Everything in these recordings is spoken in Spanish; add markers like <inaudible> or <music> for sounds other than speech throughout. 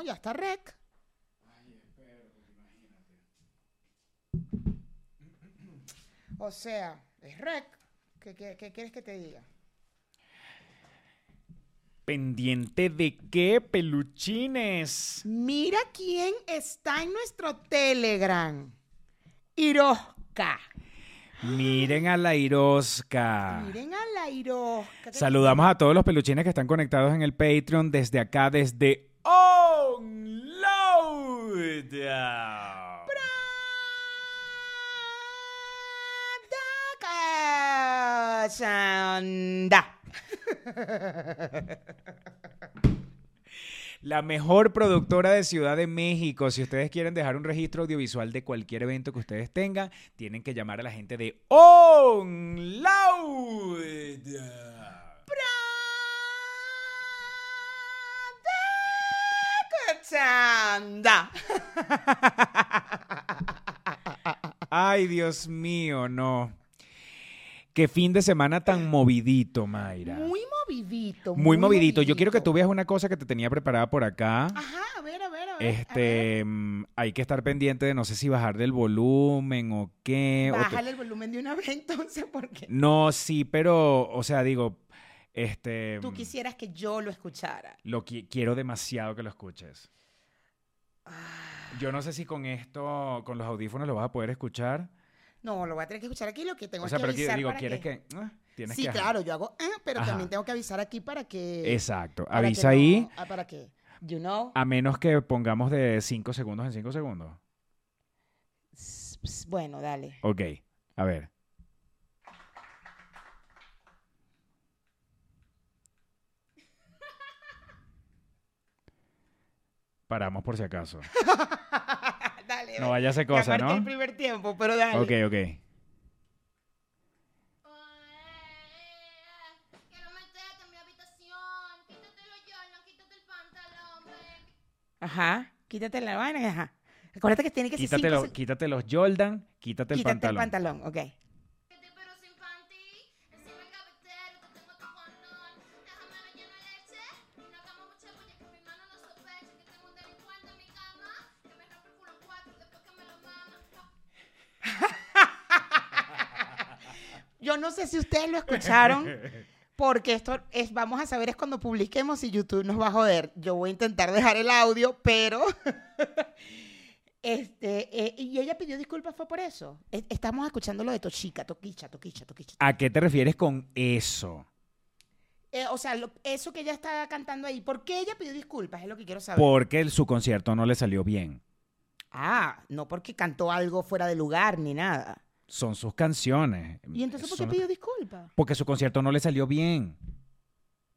Bueno, ya está rec. O sea, es rec. ¿Qué, qué- qué quieres que te diga? ¿Pendiente de qué, peluchines? Mira quién está en nuestro Telegram. Irosca. Miren a la Irosca. Miren a la Irosca. Saludamos a todos los peluchines que están conectados en el Patreon desde acá, desde La mejor productora de Ciudad de México. Si ustedes quieren dejar un registro audiovisual de cualquier evento que ustedes tengan, tienen que llamar a la gente de Onload. Sanda. Ay, Dios mío, no. Qué fin de semana tan movidito, Mayra. Muy movidito. Muy movidito. Yo quiero que tú veas una cosa que te tenía preparada por acá. Ajá, a ver, a ver, a ver. a ver. Este, mm, hay que estar pendiente de no sé si bajar del volumen o qué. o te- Bájale el volumen de una <laughs> vez entonces porque No, sí, pero, o sea, digo, este, tú mm, quisieras que yo lo escuchara. lo qui- quiero demasiado que lo escuches. Yo no sé si con esto, con los audífonos lo vas a poder escuchar. No, lo voy a tener que escuchar aquí. Lo que tengo O sea, que pero avisar digo, para ¿quieres que... que, ah, tienes Sí, que, claro, yo hago, ah, pero Ajá. también tengo que avisar aquí para que... Exacto. para que Avisa no- ahí, ah, para que, you know, a menos que pongamos de 5 segundos en 5 segundos. Bueno, dale. Ok, a ver. Paramos por si acaso. <laughs> dale, No vaya a ser cosa, ¿no? el primer tiempo, pero dale. Ok, ok. Quítate el. Ajá, quítate la vaina, ajá. Acuérdate que tiene que ser Quítate, cinco lo- se- quítate los Jordan, quítate el quítate pantalón. el pantalón, ok. No sé si ustedes lo escucharon, <laughs> porque esto es, vamos a saber es cuando publiquemos y YouTube nos va a joder. Yo voy a intentar dejar el audio, pero <laughs> este, eh, y ella pidió disculpas fue por eso. E- Estamos escuchando lo de Tochica, Toquicha, Toquicha, Toquicha. ¿A qué te refieres con eso? Eh, o sea, lo- eso que ella está cantando ahí, ¿por qué ella pidió disculpas? Es lo que quiero saber. Porque el- su concierto no le salió bien. Ah, no porque cantó algo fuera de lugar ni nada. Son sus canciones. ¿Y entonces por qué Son- pidió disculpas? Porque su concierto no le salió bien.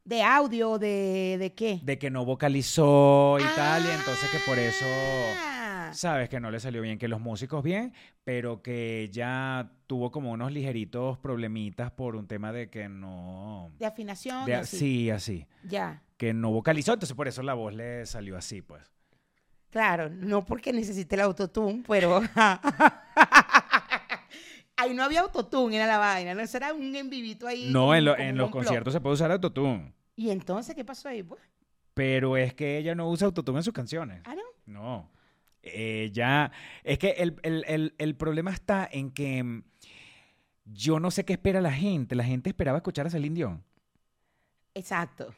¿De audio? ¿De, de qué? De que no vocalizó y tal, y entonces que por eso, Ah. sabes, que no le salió bien, que los músicos bien, pero que ella tuvo como unos ligeritos problemitas por un tema de que no... De afinación. de- y así. sí, así. Ya. Que no vocalizó, entonces por eso la voz le salió así, pues. Claro, no porque necesite el autotune, pero. <laughs> ahí no había autotune, era la vaina. No Eso era un en vivito ahí. No, en, lo- en los conciertos se puede usar autotune, ¿Y entonces qué pasó ahí? Pues? pero es que ella no usa autotune en sus canciones. Ah, no. No. Ella. Es que el, el- el- el problema está en que mm, yo no sé qué espera la gente. La gente esperaba escuchar a Celine Dion. Exacto.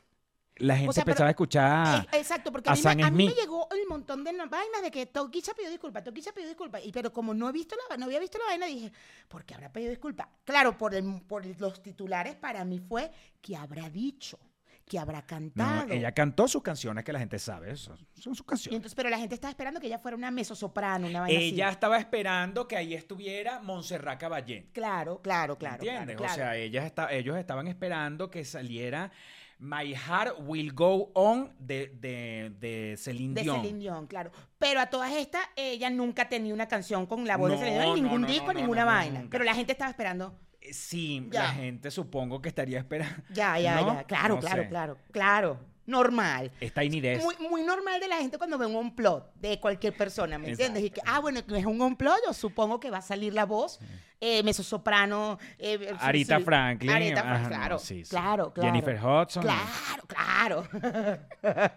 La gente sea, pero- empezaba a escuchar. Eh, Exacto, porque a a, mí, me, a mí me Smith. llegó el montón de vainas de que Toquicha pidió disculpas, Toquicha pidió disculpas. Y, pero como no he visto la, no había visto la vaina, dije, ¿por qué habrá pedido disculpas? Claro, por, el, por los titulares para mí fue, ¿qué habrá dicho? ¿Qué habrá No, cantado? ella cantó sus canciones que la gente sabe. Son sus Y canciones. entonces, pero la gente estaba esperando que ella fuera una mezzosoprano, una vaina Ella así. estaba esperando que ahí estuviera Montserrat Caballé. Claro, claro, claro. ¿Entiendes? claro, O sea, ella está, ellos estaban esperando que saliera My Heart Will Go On de, de, de Celine de Dion. Celine Dion, claro. Pero a todas estas, ella nunca tenía una canción con la voz de No, Celine Dion, ningún no, disco, no, no, ninguna vaina. nunca. Pero la gente estaba esperando. Eh, Sí, Ya. la gente supongo que estaría esperando. Ya, ya, ya. Claro, claro, sé. claro, claro. Normal. Es Tiny Desk. Muy, muy normal de la gente cuando ve un complot de cualquier persona, ¿me entiendes? Y que, ah, bueno, es un complot, yo supongo que va a salir la voz, eh, mezzosoprano. eh, sí, Arita sí, Franklin. Arita Franklin, claro, sí, sí. claro, claro. Jennifer Hudson. Claro, claro. <laughs>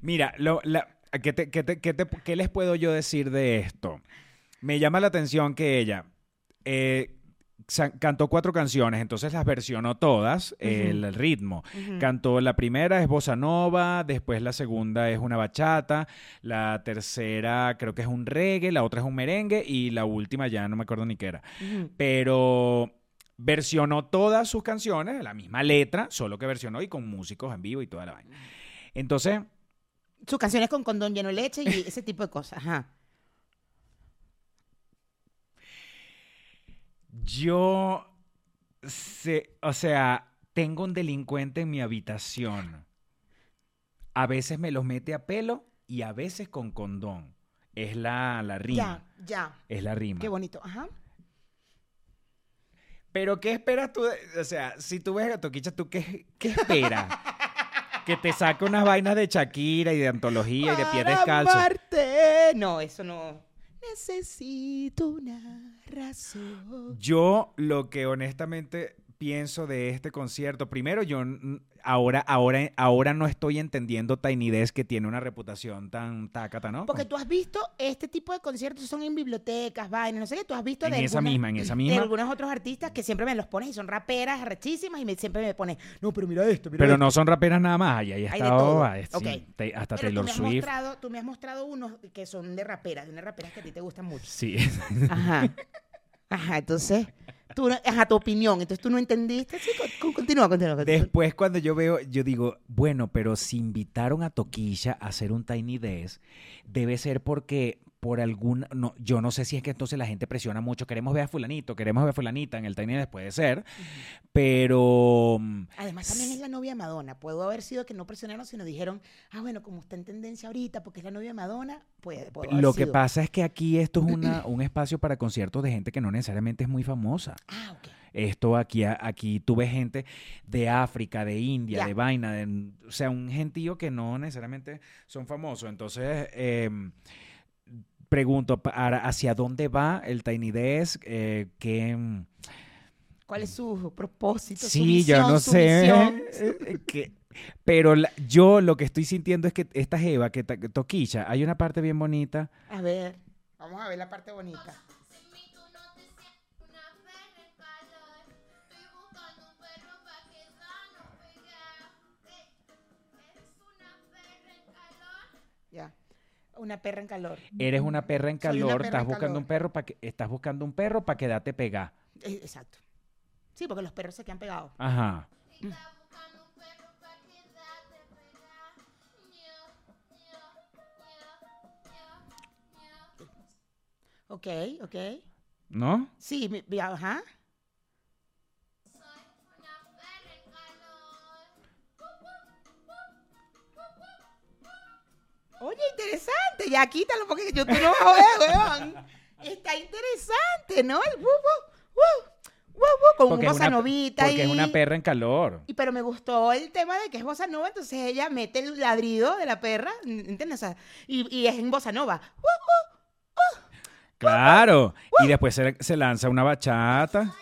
Mira, lo- la- ¿qué, te- qué te- qué te- qué les puedo yo decir de esto? Me llama la atención que ella eh, cantó cuatro canciones, entonces las versionó todas, el ritmo. Cantó la primera es bossa nova, después la segunda es una bachata, la tercera creo que es un reggae, la otra es un merengue y la última ya no me acuerdo ni qué era. Pero versionó todas sus canciones, la misma letra, solo que versionó y con músicos en vivo y toda la vaina. Entonces, Sus canciones con condón lleno de leche y ese tipo de cosas. Ajá. Yo sé, o sea, tengo un delincuente en mi habitación. A veces me los mete a pelo y a veces con condón. Es la, la rima. Ya, ya. Es la rima. Qué bonito. Ajá. Pero ¿qué esperas tú? de- o sea, si tú ves a Toquicha, ¿tú qué, qué esperas? <laughs> que te saque unas vainas de Shakira y de antología y de pies Para descalzos. amarte. No, eso no. Necesito una razón. Yo lo que honestamente pienso de este concierto, primero yo ahora, ahora, ahora no estoy entendiendo Tiny Desk que tiene una reputación tan tácata, ¿no? Porque tú has visto este tipo de conciertos son en bibliotecas, vainas, no sé qué, tú has visto En de esa algunas- misma, en esa de misma. algunos otros artistas que siempre me los pones y son raperas arrechísimas y me, siempre me pones, no, pero mira esto, mira Pero esto". no son raperas nada más, ahí, ahí Hay de está todo. ah, sí, Ok. te- hasta Pero Taylor tú Swift. mostrado, tú me has mostrado unos que son de raperas, de unas raperas que a ti te gustan mucho. Sí. Ajá. <laughs> Ajá, entonces, tú, ajá, tu opinión, entonces tú no entendiste. Continúa, continúa. continúa. Después cuando yo veo, yo digo, bueno, pero si invitaron a Toquilla a hacer un Tiny Desk, debe ser porque por algún, no, yo no sé si es que entonces la gente presiona mucho, queremos ver a fulanito, queremos ver a fulanita en el Tiny Desk, puede ser, pero mm, Además, también es la novia de Madonna. Pudo haber sido que no presionaron, sino dijeron, ah, bueno, como está en tendencia ahorita porque es la novia de Madonna, puede, puede haber lo que pasa es que aquí esto es una, <clears throat> un espacio para conciertos de gente que no necesariamente es muy famosa. Ah, ok. Esto aquí, aquí tú ves gente de África, de India, de vaina, de- o sea, un gentío que no necesariamente son famosos. Entonces, em, pregunto, ¿hacia dónde va el Tiny Desk? Eh, ¿qué, em, ¿Cuál es su propósito? su sí, yo misión, no su sé. eh, que- pero la- yo lo que estoy sintiendo es que esta Jeva, que ta- que Toquilla, hay una parte bien bonita. A ver, vamos a ver la parte bonita. Una perra en calor. Eres una perra en calor, perra estás en buscando calor. un perro para que estás buscando un perro para quedarte pegada. Eh, Exacto. Sí, porque los perros se quedan pegados. Ajá. Ok, ok. ¿No? Sí, ajá. Oye, interesante. Ya quítalo porque yo tú no weón. Está interesante, ¿no? El wu, wu, wu, con Porque un bossa novita Porque es una perra en calor. Y pero me gustó el tema de que es bossa nova, entonces ella mete el ladrido de la perra, ¿entiendes? O sea, y, y es en bossa nova. ¡Uh, uh! Claro. Y después se, se lanza una bachata.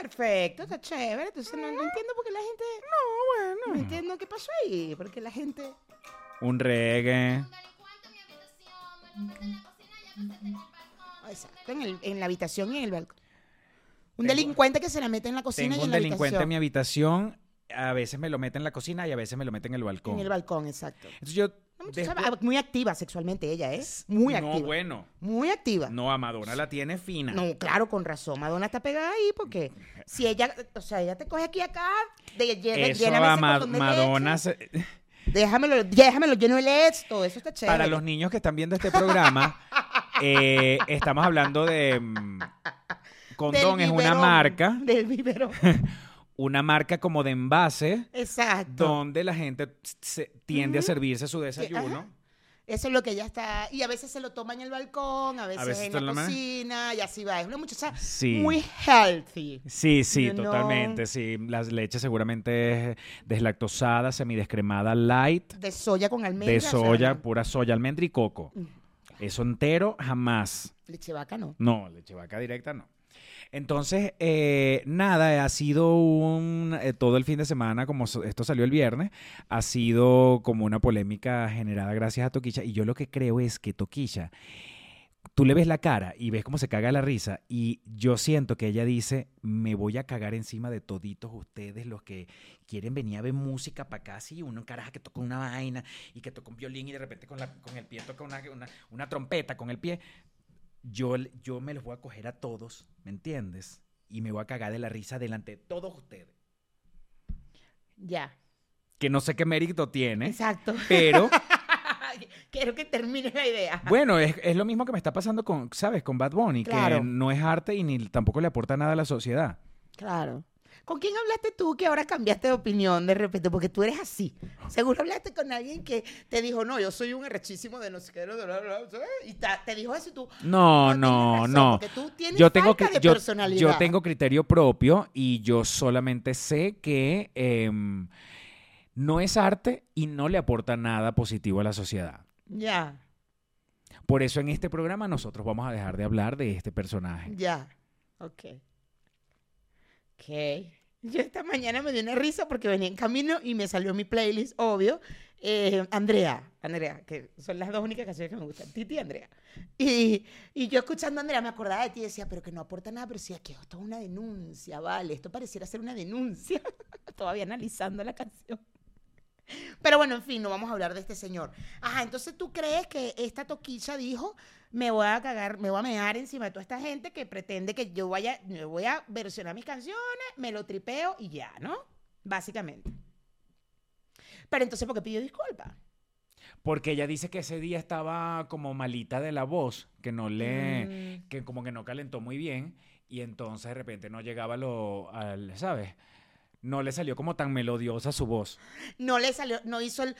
Perfecto, está chévere. Entonces no, no entiendo por qué la gente. No, bueno. No entiendo qué pasó ahí. Porque la gente. Un reggae. Un delincuente en mi habitación, me lo mete en la cocina y a veces en el balcón. Exacto, en, el- en la habitación y en el balcón. Un Tengo- delincuente que se la mete en la cocina Tengo y en un la delincuente en habitación. mi habitación. A veces me lo mete en la cocina y a veces me lo mete en el balcón. En el balcón, exacto. Entonces yo. Muchacha después- muy activa sexualmente ella, ¿eh? Muy no, activa. bueno. Muy activa. No, a Madonna la tiene fina. No, claro, con razón. Madonna está pegada ahí porque si ella, o sea, ella te coge aquí acá, de, llena, Eso a ese Ma- condón de Madonna. leche, se- déjamelo, déjamelo lleno de leche, todo eso está chévere. Para los niños que están viendo este programa, <laughs> eh, estamos hablando de. mm, Del Condón es una marca, Del biberón. <laughs> una marca como de envase, Exacto. donde la gente se- tiende a servirse su desayuno. ajá. Eso es lo que ella está. Y a veces se lo toma en el balcón, a veces, veces en la cocina, y así va. Es una muchacha Sí. muy healthy. Sí, sí, know. totalmente. Sí, la leche seguramente es deslactosada, semidescremada, light, De soya con almendra. de o sea, soya, pura soya, almendra y coco. Eso entero, jamás. Leche vaca no. No, leche vaca directa no. Entonces, eh, nada, ha sido un, eh, todo el fin de semana, como esto salió el viernes, ha sido como una polémica generada gracias a Toquilla. Y yo lo que creo es que Toquilla, tú le ves la cara y ves cómo se caga la risa. Y yo siento que ella dice, me voy a cagar encima de toditos ustedes los que quieren venir a ver música para acá. Así, uno caraja que toca una vaina y que toca un violín y de repente con, la- con el pie toca una, una trompeta con el pie yo, yo me los voy a coger a todos, ¿me entiendes? Y me voy a cagar de la risa delante de todos ustedes. Ya. Que no sé qué mérito tiene, Exacto. pero <laughs> Quiero que termine la idea. bueno, es, es lo mismo que me está pasando con, ¿sabes? Con Bad Bunny, Claro. que no es arte y ni tampoco le aporta nada a la sociedad. Claro. ¿Con quién hablaste tú que ahora cambiaste de opinión de repente? Porque tú eres así. Seguro hablaste con alguien que te dijo, no, yo soy un arrechísimo de no sé qué, bla, bla, bla, bla", y te dijo eso y tú. No, no, razón, no. Porque tú tienes Yo tengo, falta de yo, personalidad. yo tengo criterio propio y yo solamente sé que em, no es arte y no le aporta nada positivo a la sociedad. Ya, Por eso en este programa nosotros vamos a dejar de hablar de este personaje. ya. Ok. Ok. Yo esta mañana me dio una risa porque venía en camino y me salió mi playlist, obvio. eh, Andrea, Andrea, que son las dos únicas canciones que me gustan, Titi y Andrea. Y, y yo escuchando a Andrea me acordaba de ti y decía, pero que no aporta nada, pero sí, que esto es una denuncia, vale, esto pareciera ser una denuncia. <laughs> Todavía analizando la canción. Pero bueno, en fin, no vamos a hablar de este señor. Ajá, entonces tú crees que esta toquilla dijo, me voy a cagar, me voy a mear encima de toda esta gente que pretende que yo vaya, me voy a versionar mis canciones, me lo tripeo y ya, ¿no? Básicamente. Pero entonces, ¿por qué pidió disculpas? Porque ella dice que ese día estaba como malita de la voz, que no le, Mm. que como que no calentó muy bien y entonces de repente no llegaba lo, al, ¿sabes? No le salió como tan melodiosa su voz. No le salió, no hizo el...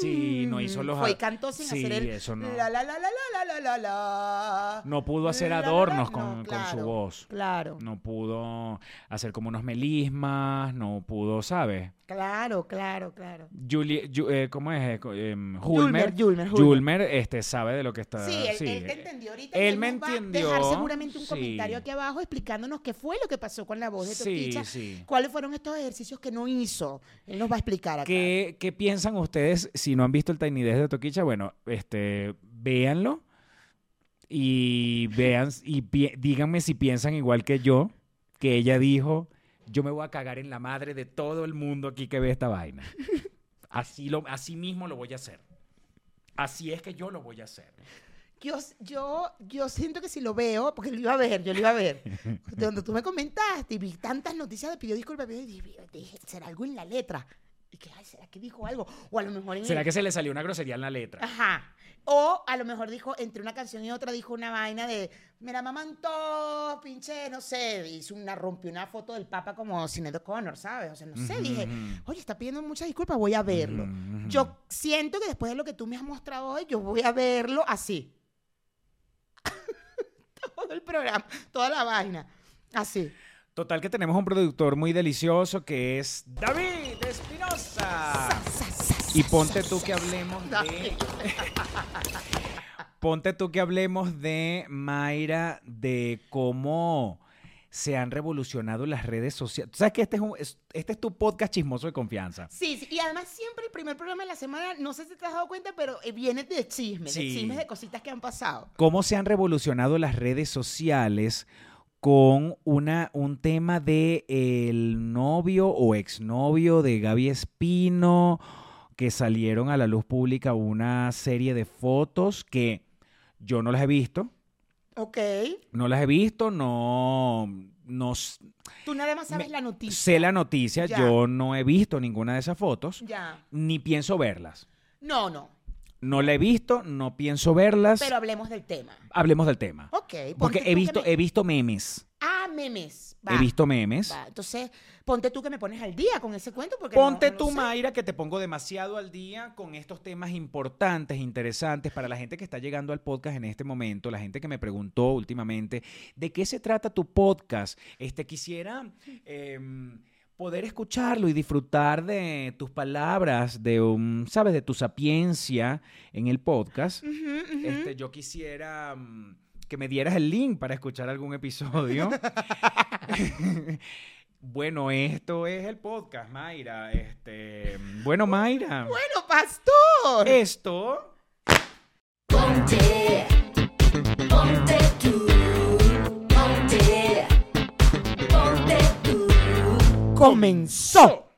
Sí, no hizo los Fue cantó sin Sí, hacer el... eso no. La, la, la, la, la, la, la, la. No pudo hacer La, la, la, adornos no, con, con su voz. Claro, No pudo hacer como unos melismas, no pudo, ¿sabes? Claro, claro, claro. Julie, Ju- eh, ¿cómo es? Eh, em, Julmer, Julmer, Julmer. Julmer, este, sabe de lo que está... Sí, él, sí. él te entendió ahorita. Él me nos va a entendió, dejar seguramente un sí. comentario aquí abajo explicándonos qué fue lo que pasó con la voz de Sí, Toquicha. sí. ¿Cuáles fueron estos ejercicios que no hizo? Él nos va a explicar acá. ¿Qué, qué piensan ustedes si no han visto el Tiny Desk de Toquicha? Bueno, este, véanlo y vean y pi- díganme si piensan igual que yo, que ella dijo, yo me voy a cagar en la madre de todo el mundo aquí que ve esta vaina. <laughs> Así, lo, así mismo lo voy a hacer. Así es que yo lo voy a hacer. Yo, yo, yo siento que si lo veo, porque lo iba a ver, yo lo iba a ver. <laughs> De donde tú me comentaste y vi tantas noticias de pidió disculpas, y dije, dije, ¿será algo en la letra? Y que, ay, ¿será que dijo algo? O a lo mejor en ¿Será el- que se le salió una grosería en la letra? Ajá. O a lo mejor dijo, entre una canción y otra, dijo una vaina de, mira, mamantó, pinche, no sé, hizo una, rompió una foto del Papa como Sinead O'Connor, ¿sabes? O sea, no sé, dije, oye, está pidiendo muchas disculpas, voy a verlo. Yo siento que después de lo que tú me has mostrado hoy, yo voy a verlo así. <laughs> Todo el programa, toda la vaina, así. Total que tenemos un productor muy delicioso que es David Espinosa. Y ponte tú que hablemos de. <laughs> ponte tú que hablemos de Mayra, de cómo se han revolucionado las redes sociales. Sabes que este es, un- es- este es tu podcast chismoso de confianza. Sí, sí, y además siempre el primer programa de la semana, no sé si te has dado cuenta, pero eh, viene de chismes, Sí. de chismes de cositas que han pasado. Cómo se han revolucionado las redes sociales con una, un tema de el novio o exnovio de Gaby Espino, que salieron a la luz pública una serie de fotos que yo no las he visto. Ok. No las he visto, no, no Tú nada más sabes Me- la noticia. sé la noticia, Ya. yo no he visto ninguna de esas fotos, Ya. ni pienso verlas. No, no. No la he visto, no pienso verlas. Pero hablemos del tema. Hablemos del tema. Ok. Porque he visto, me- he visto memes. Ah, memes. He visto memes. va. Entonces, ponte tú que me pones al día con ese cuento. Porque Ponte no- no tú, sé. Mayra, que te pongo demasiado al día con estos temas importantes, interesantes para la gente que está llegando al podcast en este momento, la gente que me preguntó últimamente, ¿de qué se trata tu podcast? Este quisiera em, poder escucharlo y disfrutar de tus palabras, de un, sabes, de tu sapiencia en el podcast. Este, yo quisiera mm, que me dieras el link para escuchar algún episodio. <laughs> bueno, esto es el podcast, Mayra. Este, bueno, Mayra. Bueno, pastor. Esto Ponte, ponte tú, ponte, ponte tú. comenzó.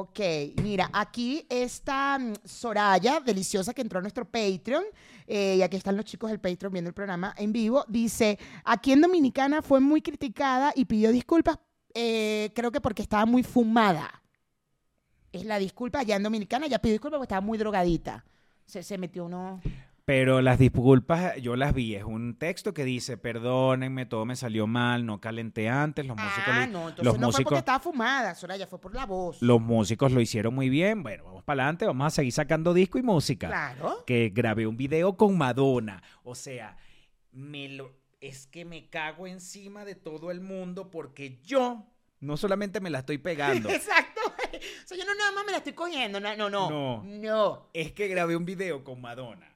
Ok, mira, aquí está mm, Soraya, deliciosa, que entró a nuestro Patreon. eh, y aquí están los chicos del Patreon viendo el programa en vivo. Dice, aquí en Dominicana fue muy criticada y pidió disculpas, eh, creo que porque estaba muy fumada. Es la disculpa allá en Dominicana, ya pidió disculpas porque estaba muy drogadita. Se metió uno... Pero las disculpas yo las vi. Es un texto que dice, perdónenme, todo me salió mal, no calenté antes. Los músicos, Ah, lo- no, entonces los, no fue porque músicos, estaba fumada, Soraya, fue por la voz. los músicos lo hicieron muy bien. Bueno, vamos para adelante, vamos a seguir sacando disco y música. Claro. Que grabé un video con Madonna. O sea, me lo, es que me cago encima de todo el mundo porque yo no solamente me la estoy pegando. <laughs> Exacto. <laughs> O sea, yo no nada más me la estoy cogiendo. No, no, no. No. No. es que grabé un video con Madonna.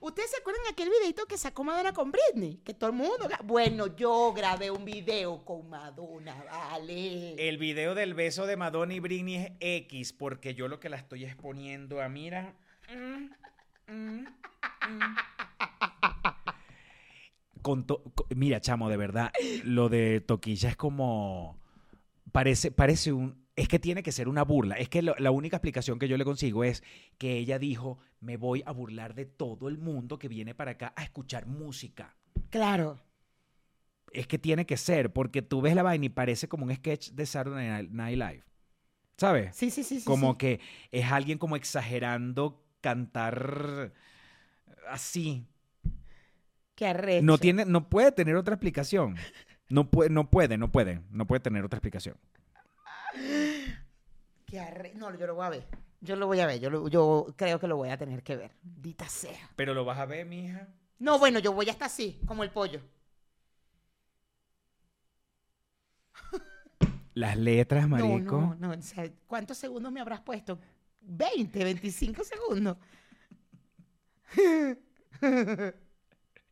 ¿Ustedes se acuerdan de aquel videito que sacó Madonna con Britney? Que todo el mundo... Bueno, yo grabé un video con Madonna, vale. El video del beso de Madonna y Britney es X, porque yo lo que la estoy exponiendo a mira. mm, mm, mm. Con to- mira, chamo, de verdad, lo de Toquilla es como. Parece, parece un. Es que tiene que ser una burla. Es que lo- la única explicación que yo le consigo es que ella dijo: Me voy a burlar de todo el mundo que viene para acá a escuchar música. Claro. Es que tiene que ser, porque tú ves la vaina y parece como un sketch de Saturday Night Live. ¿Sabes? Sí, sí, sí. sí, como sí. que es alguien como exagerando cantar así. Qué arrecho. No tiene, no puede tener otra explicación. No puede, no puede, no puede, no puede tener otra explicación. Qué arre... No, yo lo voy a ver. Yo lo voy a ver. Yo, lo- yo creo que lo voy a tener que ver. Dita sea. Pero lo vas a ver, mija. No, bueno, yo voy hasta así, como el pollo. Las letras, marico. No, no, no. o sea, ¿Cuántos segundos me habrás puesto? 20, 25 segundos. <laughs>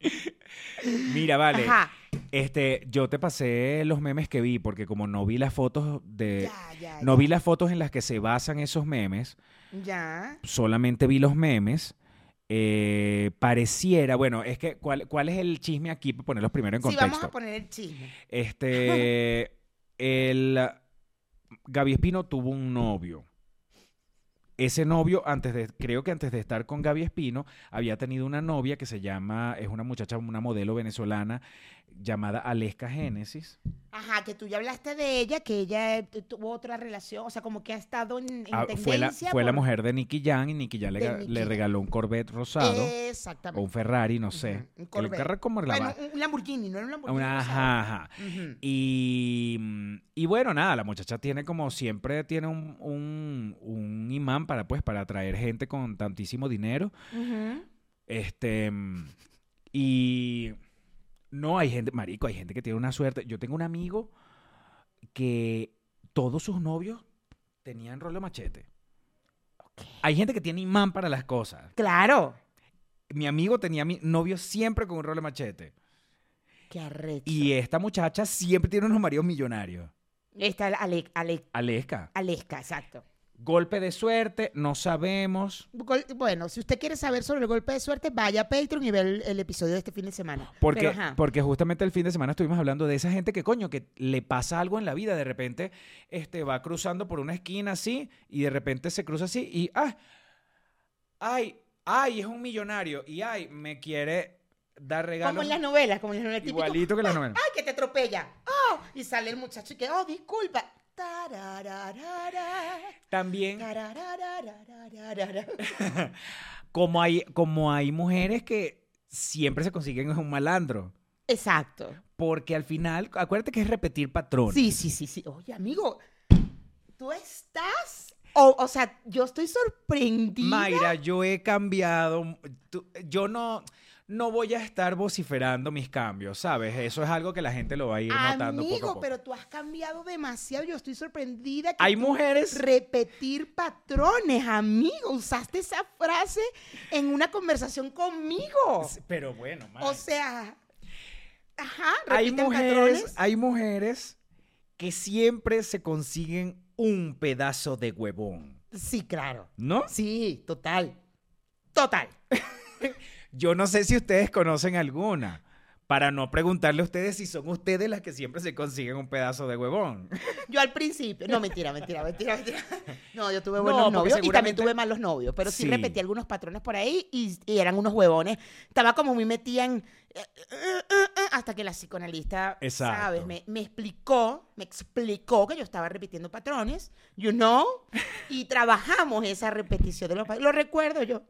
<laughs> Mira, vale. Ajá. Este, yo te pasé los memes que vi, porque como no vi las fotos de. Ya, ya, No ya. vi las fotos en las que se basan esos memes. Ya. solamente vi los memes. eh, pareciera, bueno, es que, ¿cuál, ¿cuál es el chisme aquí? Para ponerlos primero en Sí, contexto. vamos a poner el chisme. Este, <laughs> el Gaby Espino tuvo un novio. Ese novio, antes de, creo que antes de estar con Gaby Espino, había tenido una novia que se llama, es una muchacha, una modelo venezolana llamada Aleska Génesis. Ajá, que tú ya hablaste de ella, que ella eh, tuvo otra relación, o sea, como que ha estado en, en Ah, fue la, mujer de Nicky Jam y Nicky Jam le, Nicky le regaló un Corvette rosado Exactamente. o un Ferrari, no sé. Ujú, un El Corvette. como la Bueno, un- un Lamborghini, no era un Lamborghini. Una, ajá, ajá. Y, mm, y bueno, nada, la muchacha tiene como siempre tiene un, un, un imán para pues para atraer gente con tantísimo dinero. Ujú. Este mm, y no hay gente, marico, hay gente que tiene una suerte. Yo tengo un amigo que todos sus novios tenían rollo machete. Hay gente que tiene imán para las cosas. Claro. Mi amigo tenía mi novio siempre con un rollo machete. Qué arrecho. Y esta muchacha siempre tiene unos maridos millonarios. Está Ale, Ale- Aleska. Aleska, exacto. Golpe de suerte, no sabemos. Gol- Bueno, si usted quiere saber sobre el golpe de suerte, vaya a Patreon y ve el, el episodio de este fin de semana. Porque, Pero, ajá. porque justamente el fin de semana estuvimos hablando de esa gente que, coño, que le pasa algo en la vida. De repente este, va cruzando por una esquina así y de repente se cruza así y, ah, ay, ay, es un millonario y, ay, me quiere dar como regalos. en las novelas, como en las novelas típico, Igualito que las novelas. ¡Ay, que te atropella! ¡Oh! Y sale el muchacho y que, ¡oh, disculpa! También, <laughs> como hay, como hay mujeres que siempre se consiguen un malandro. Exacto. Porque al final, acuérdate que es repetir patrón. Sí, sí, sí, sí. Oye, amigo, tú estás... O, o sea, yo estoy sorprendida. Mayra, yo he cambiado. tú- yo no, no voy a estar vociferando mis cambios, ¿sabes? Eso es algo que la gente lo va a ir notando poco a Amigo, poco. pero tú has cambiado demasiado. Yo estoy sorprendida que Hay tú- mujeres repetir patrones, amigo. Usaste esa frase en una conversación conmigo. Pero bueno, O sea, ajá, hay mujeres, patrones. hay mujeres que siempre se consiguen un pedazo de huevón, Sí, claro. ¿no? Sí, total. Total. <laughs> Yo no sé si ustedes conocen alguna. Para no preguntarle a ustedes si son ustedes las que siempre se consiguen un pedazo de huevón. <laughs> Yo al principio, no, mentira, mentira, mentira, mentira. No, yo tuve No, buenos porque novios y también seguramente- tuve malos novios, pero sí, Sí. repetí algunos patrones por ahí y, y eran unos huevones. Estaba como muy metida en... eh, eh, eh, hasta que la psicoanalista, Exacto. ¿sabes? Me, me explicó, me explicó que yo estaba repitiendo patrones, you know, y trabajamos esa repetición de los patrones. Lo recuerdo yo.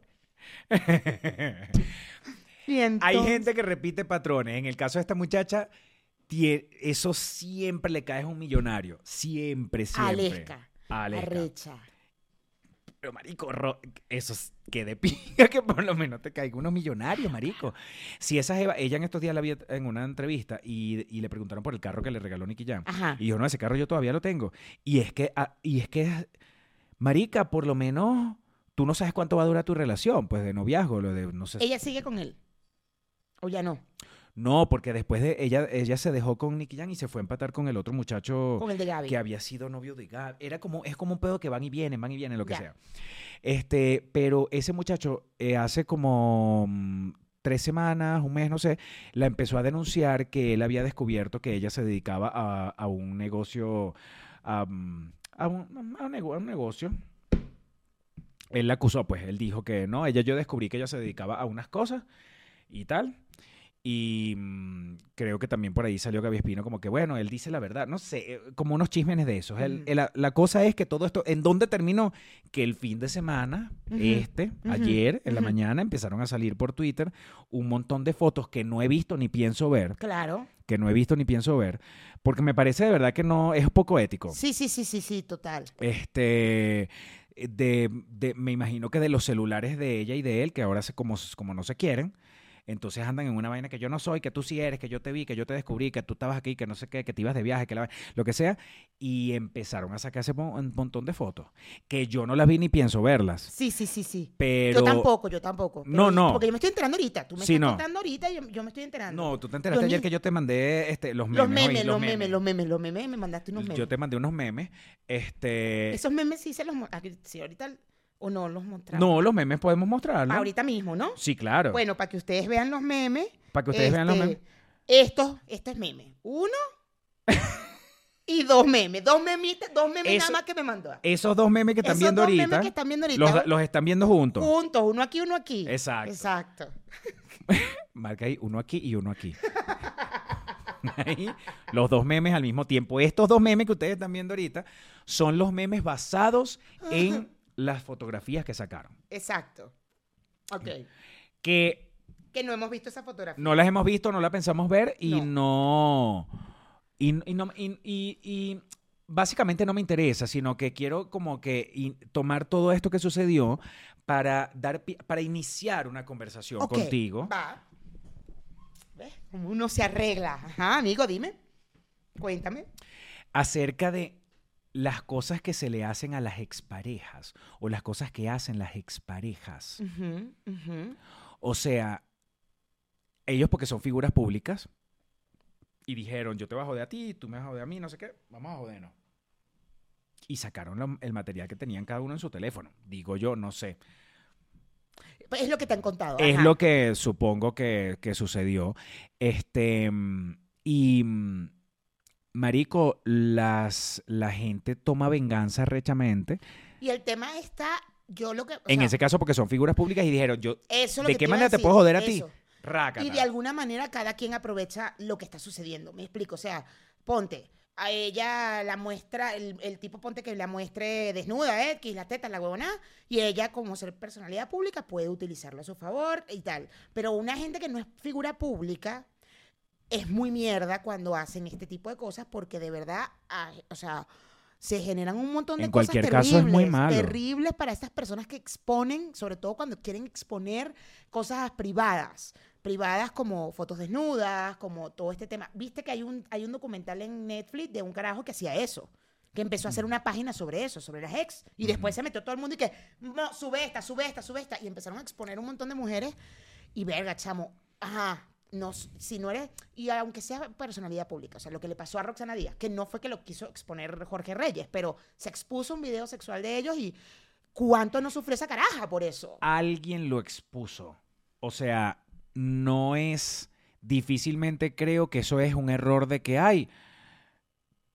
Y Hay gente que repite patrones. En el caso de esta muchacha, eso siempre le cae a un millonario. Siempre, siempre. Alesca. Alesca. Arrecha. Pero, marico, eso es que de pinga que por lo menos te caiga unos millonarios, marico. Si esa jeva, ella en estos días la vi en una entrevista y, y le preguntaron por el carro que le regaló Nicky Jam. Ajá. Y dijo, no, ese carro yo todavía lo tengo. Y es que, ah, y es que, marica, por lo menos tú no sabes cuánto va a durar tu relación, pues de noviazgo, lo de, no sé. Ella sigue con él. O ya no. No, porque después de ella, ella se dejó con Nicky Jam y se fue a empatar con el otro muchacho Con el de Gaby. que había sido novio de Gaby. Era como, es como un pedo que van y vienen, van y vienen, lo que Ya. sea. Este, pero ese muchacho eh, hace como mm, tres semanas, un mes, no sé, la empezó a denunciar que él había descubierto que ella se dedicaba a, a un negocio, a, mm, a un, a un negocio. Él la acusó, pues, él dijo que no, ella yo descubrí que ella se dedicaba a unas cosas y tal. Y mm, creo que también por ahí salió Gaby Espino como que, bueno, él dice la verdad. No sé, eh, como unos chismenes de esos. El- Ujú. el- la, la cosa es que todo esto, ¿en dónde terminó? Que el fin de semana, Ujú, este, ujú, ayer, en la ujú. mañana, empezaron a salir por Twitter un montón de fotos que no he visto ni pienso ver, Claro. que no he visto ni pienso ver, porque me parece de verdad que no, es poco ético. Sí, sí, sí, sí, sí, total. Este, de, de- me imagino que de los celulares de ella y de él, que ahora se, como, como no se quieren, entonces andan en una vaina que yo no soy, que tú sí eres, que yo te vi, que yo te descubrí, que tú estabas aquí, que no sé qué, que te ibas de viaje, que la, lo que sea, y empezaron a sacarse un montón de fotos, que yo no las vi ni pienso verlas, Sí, sí, sí, sí. pero... Yo tampoco, yo tampoco. Pero No, no. Porque yo me estoy enterando ahorita. Tú me Sí, estás no. contando ahorita y yo, yo me estoy enterando. No, tú te enteraste Yo ayer ni- que yo te mandé este, los memes. los memes, los memes, los memes, los memes, me mandaste unos memes. Yo te mandé unos memes. Este, Esos memes sí se los... aquí- Sí, ahorita... O no los mostramos. no, los memes podemos mostrarlos. Ahorita mismo, ¿no? Sí, claro. Bueno, para que ustedes vean los memes. para que ustedes vean los este, memes. Estos, este es meme. Uno <laughs> y dos memes. Dos memitas, dos memes Eso- nada más que me mandó. Esos dos memes que están Esos viendo dos memes ahorita, que están viendo ahorita. los, los están viendo juntos. Juntos, uno aquí, uno aquí. Exacto. Exacto. <laughs> Marca ahí uno aquí y uno aquí. <laughs> Ahí, los dos memes al mismo tiempo. Estos dos memes que ustedes están viendo ahorita son los memes basados en las fotografías que sacaron. Exacto. Ok. Que Que no hemos visto esa fotografía. no las hemos visto, no las pensamos ver y No. no. Y, y no- y- y- y básicamente no me interesa, sino que quiero como que tomar todo esto que sucedió para, dar, para iniciar una conversación contigo. Va. ¿Ves? Uno se arregla. Ajá, amigo, dime. Cuéntame. acerca de las cosas que se le hacen a las exparejas o las cosas que hacen las exparejas. Ujú. O sea, ellos porque son figuras públicas y dijeron, yo te voy a joder a ti, tú me vas a joder a mí, no sé qué, vamos a jodernos. Y sacaron el material que tenían cada uno en su teléfono. Digo yo, no sé. Pues Es lo que te han contado. Es ajá. lo que supongo que, que sucedió. Este, y Marico, las, la gente toma venganza rechamente. Y el tema está, yo lo que... o en sea, ese caso, porque son figuras públicas y dijeron, yo, eso ¿de que qué manera te puedo joder a ti? Rácata. Y de alguna manera cada quien aprovecha lo que está sucediendo. Me explico. O sea, ponte, a ella la muestra, el, el tipo ponte que la muestre desnuda, X, la teta, la huevona, y ella, como ser personalidad pública, puede utilizarlo a su favor y tal. Pero una gente que no es figura pública es muy mierda cuando hacen este tipo de cosas porque de verdad, o sea, se generan un montón de En cosas cualquier terribles, caso es muy malo. terribles para estas personas que exponen, sobre todo cuando quieren exponer cosas privadas. privadas como fotos desnudas, como todo este tema. Viste que hay un, hay un documental en Netflix de un carajo que hacía eso. Que empezó a hacer una página sobre eso, sobre las ex. Y después se metió todo el mundo y que, no, sube esta, sube esta, sube esta. Y empezaron a exponer un montón de mujeres. Y verga, chamo, ajá, no, si no eres, y aunque sea personalidad pública, o sea, lo que le pasó a Roxana Díaz, que no fue que lo quiso exponer Jorge Reyes, pero se expuso un video sexual de ellos y cuánto no sufrió esa caraja por eso. Alguien lo expuso. O sea, no es. Difícilmente creo que eso es un error de que hay.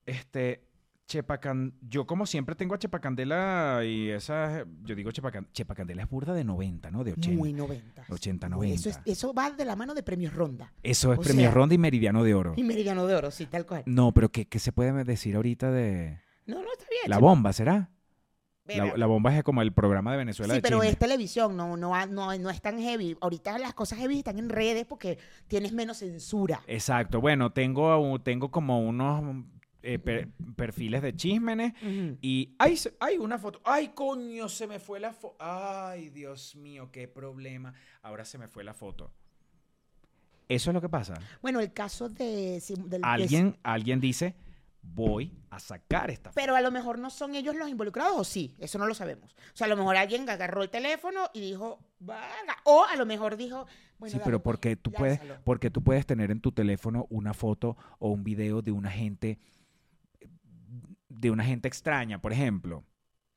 Este. Chepacan, yo como siempre tengo a Chepacandela y esa, yo digo Chepacan, Chepacandela es burda de 90, ¿no? De 80. Muy 90. 80, Eso, 90. es- eso va de la mano de premios Ronda. Eso es o Premio sea- Ronda y Meridiano de Oro. Y Meridiano de Oro, sí, tal cual. No, pero ¿qué, qué se puede decir ahorita de No, no, está bien. La. Bomba, será? La, Bomba es como el programa de Venezuela Sí, de pero es televisión, no, no, no, no es tan heavy. Ahorita las cosas heavy están en redes porque tienes menos censura. Exacto. Bueno, tengo, tengo como unos eh, per- perfiles de chismenes y hay, hay una foto. ¡Ay, coño! Se me fue la foto. ¡Ay, Dios mío! ¡Qué problema! Ahora se me fue la foto. Eso es lo que pasa. Bueno, el caso de... Sim- del- de- Alguien, alguien dice, voy a sacar esta foto. Pero a lo mejor no son ellos los involucrados, o sí, eso no lo sabemos. O sea, a lo mejor alguien agarró el teléfono y dijo, "Vaga", O a lo mejor dijo, bueno, sí, dale, pero pues, porque tú puedes, porque tú puedes tener en tu teléfono una foto o un video de una gente, de una gente extraña, por ejemplo.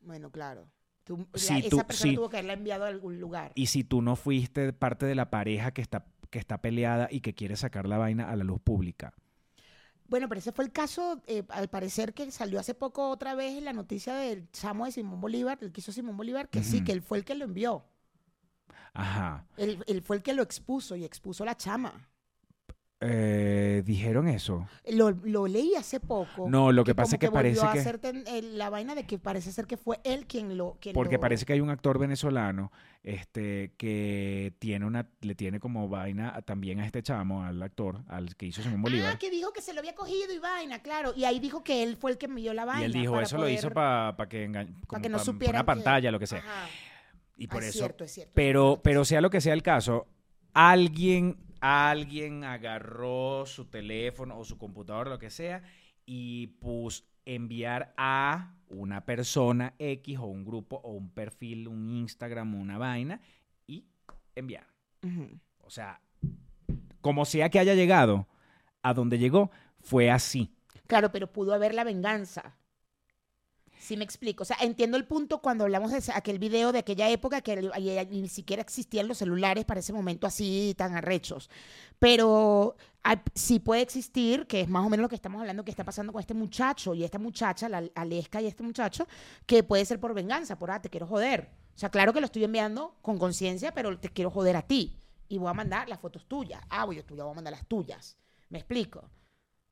Bueno, claro. Tú- la- Sí, esa tú- persona tuvo que haberla enviado a algún lugar. Y si tú no fuiste parte de la pareja que está, que está peleada y que quiere sacar la vaina a la luz pública. Bueno, pero ese fue el caso, eh, al parecer, que salió hace poco otra vez en la noticia del chamo de Simón Bolívar, el que hizo Simón Bolívar, que sí, que él fue el que lo envió. Ajá. Él, él fue el que lo expuso y expuso la chama. Eh, Dijeron eso. Lo, lo leí hace poco. No, lo que pasa es que parece a que- ten- eh, la vaina de que parece ser que fue él quien lo... Quien Porque lo- parece que hay un actor venezolano este, que tiene una, le tiene como vaina también a este chamo, al actor, al que hizo Simón Bolívar. Ah, que dijo que se lo había cogido y vaina, claro. Y ahí dijo que él fue el que envió la vaina. y él dijo, para eso lo hizo para que, enga- para que no pa- supieran una pantalla, lo que sea. Ajá. Y por Ah, es eso, cierto, es cierto. pero, pero sea lo que sea el caso, alguien, alguien agarró su teléfono o su computadora, lo que sea, y puso enviar a una persona X o un grupo o un perfil, un Instagram, una vaina, y enviar. O sea, como sea que haya llegado a donde llegó, fue así. Claro, pero pudo haber la venganza. Sí me explico. O sea, entiendo el punto cuando hablamos de aquel video de aquella época que ni siquiera existían los celulares para ese momento así tan arrechos. Pero sí puede existir, que es más o menos lo que estamos hablando que está pasando con este muchacho y esta muchacha, la Aleska y este muchacho, que puede ser por venganza, por, ah, te quiero joder. O sea, claro que lo estoy enviando con conciencia, pero te quiero joder a ti. Y voy a mandar las fotos tuyas. Ah, voy, yo voy a mandar las tuyas. ¿Me explico?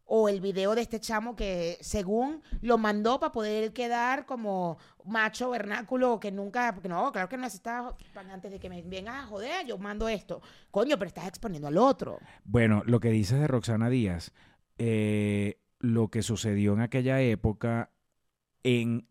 O el video de este chamo que según lo mandó para poder quedar como macho vernáculo que nunca, porque no, claro que no estaba antes de que me vengas a joder, yo mando esto. Coño, pero estás exponiendo al otro. Bueno, lo que dices de Roxana Díaz, eh, lo que sucedió en aquella época, en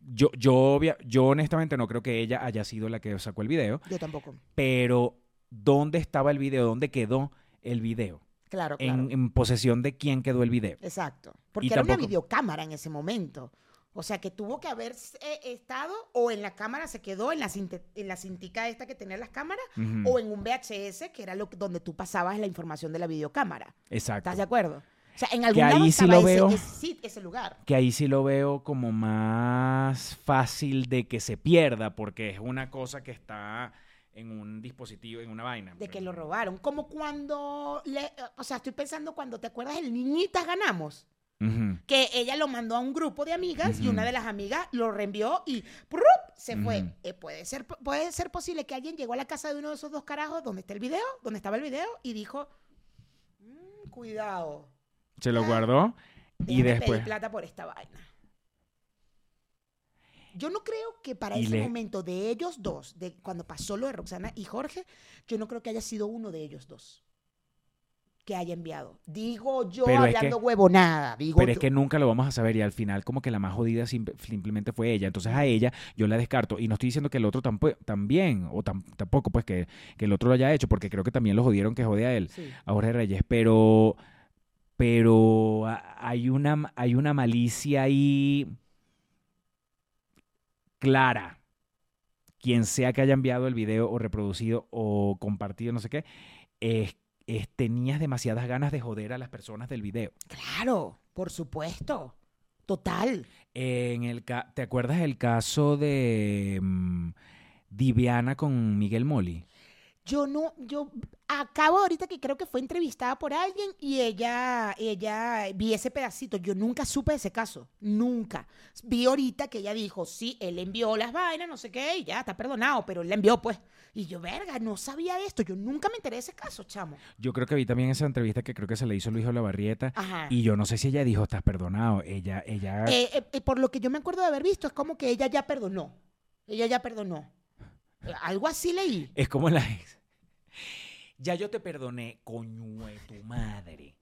yo, yo, obvia- yo honestamente no creo que ella haya sido la que sacó el video, Yo tampoco. pero ¿dónde estaba el video? ¿Dónde quedó el video? Claro, claro. En, en posesión de quién quedó el video. Exacto. Porque Y era una videocámara en ese momento. O sea, que tuvo que haber eh, estado o en la cámara se quedó en la, en la cintica esta que tenía las cámaras o en un VHS que era lo que- donde tú pasabas la información de la videocámara. Exacto. ¿Estás de acuerdo? O sea, en algún ahí lado sí lo veo. ese lugar. que ahí sí lo veo como más fácil de que se pierda, porque es una cosa que está en un dispositivo, en una vaina. De que pero- lo robaron. Como cuando, le, o sea, estoy pensando cuando te acuerdas el Niñitas Ganamos, Ujú. que ella lo mandó a un grupo de amigas y Ujú. una de las amigas lo reenvió y ¡prup! se fue. Ujú. Eh, puede, ser, puede ser posible que alguien llegó a la casa de uno de esos dos carajos donde está el video, donde estaba el video y dijo, "Mm, cuidado, Se lo Ah, guardó y después... plata por esta vaina. Yo no creo que para Y ese le- momento de ellos dos, de cuando pasó lo de Roxana y Jorge, yo no creo que haya sido uno de ellos dos. que haya enviado. Digo yo Pero es que- hablando huevonada. Digo Pero es que nunca lo vamos a saber y al final como que la más jodida simp- simplemente fue ella. Entonces a ella yo la descarto y no estoy diciendo que el otro tampo- también o tam- tampoco pues que, que el otro lo haya hecho porque creo que también lo jodieron que jode a él, Sí. a Jorge Reyes, pero pero hay una hay una malicia ahí clara. Quien sea que haya enviado el video o reproducido o compartido, no sé qué, es, es- tenías demasiadas ganas de joder a las personas del video. Claro, por supuesto. Total. En el ca- ¿Te acuerdas el caso de mm, Diviana con Miguel Moli? Yo no, yo acabo ahorita que creo que fue entrevistada por alguien y ella, ella, vi ese pedacito. Yo nunca supe ese caso, nunca. Vi ahorita que ella dijo, sí, él envió las vainas, no sé qué, y ya está perdonado, pero él la envió, pues. Y yo, verga, no sabía esto. Yo nunca me enteré de ese caso, chamo. Yo creo que vi también esa entrevista que creo que se le hizo Luis Olavarrieta Ajá. y yo no sé si ella dijo estás perdonado. Ella, ella, Eh, eh, eh, por lo que yo me acuerdo de haber visto, es como que ella ya perdonó. Ella ya perdonó. Algo así leí. es como la ex. Ya yo te perdoné, coño de tu madre.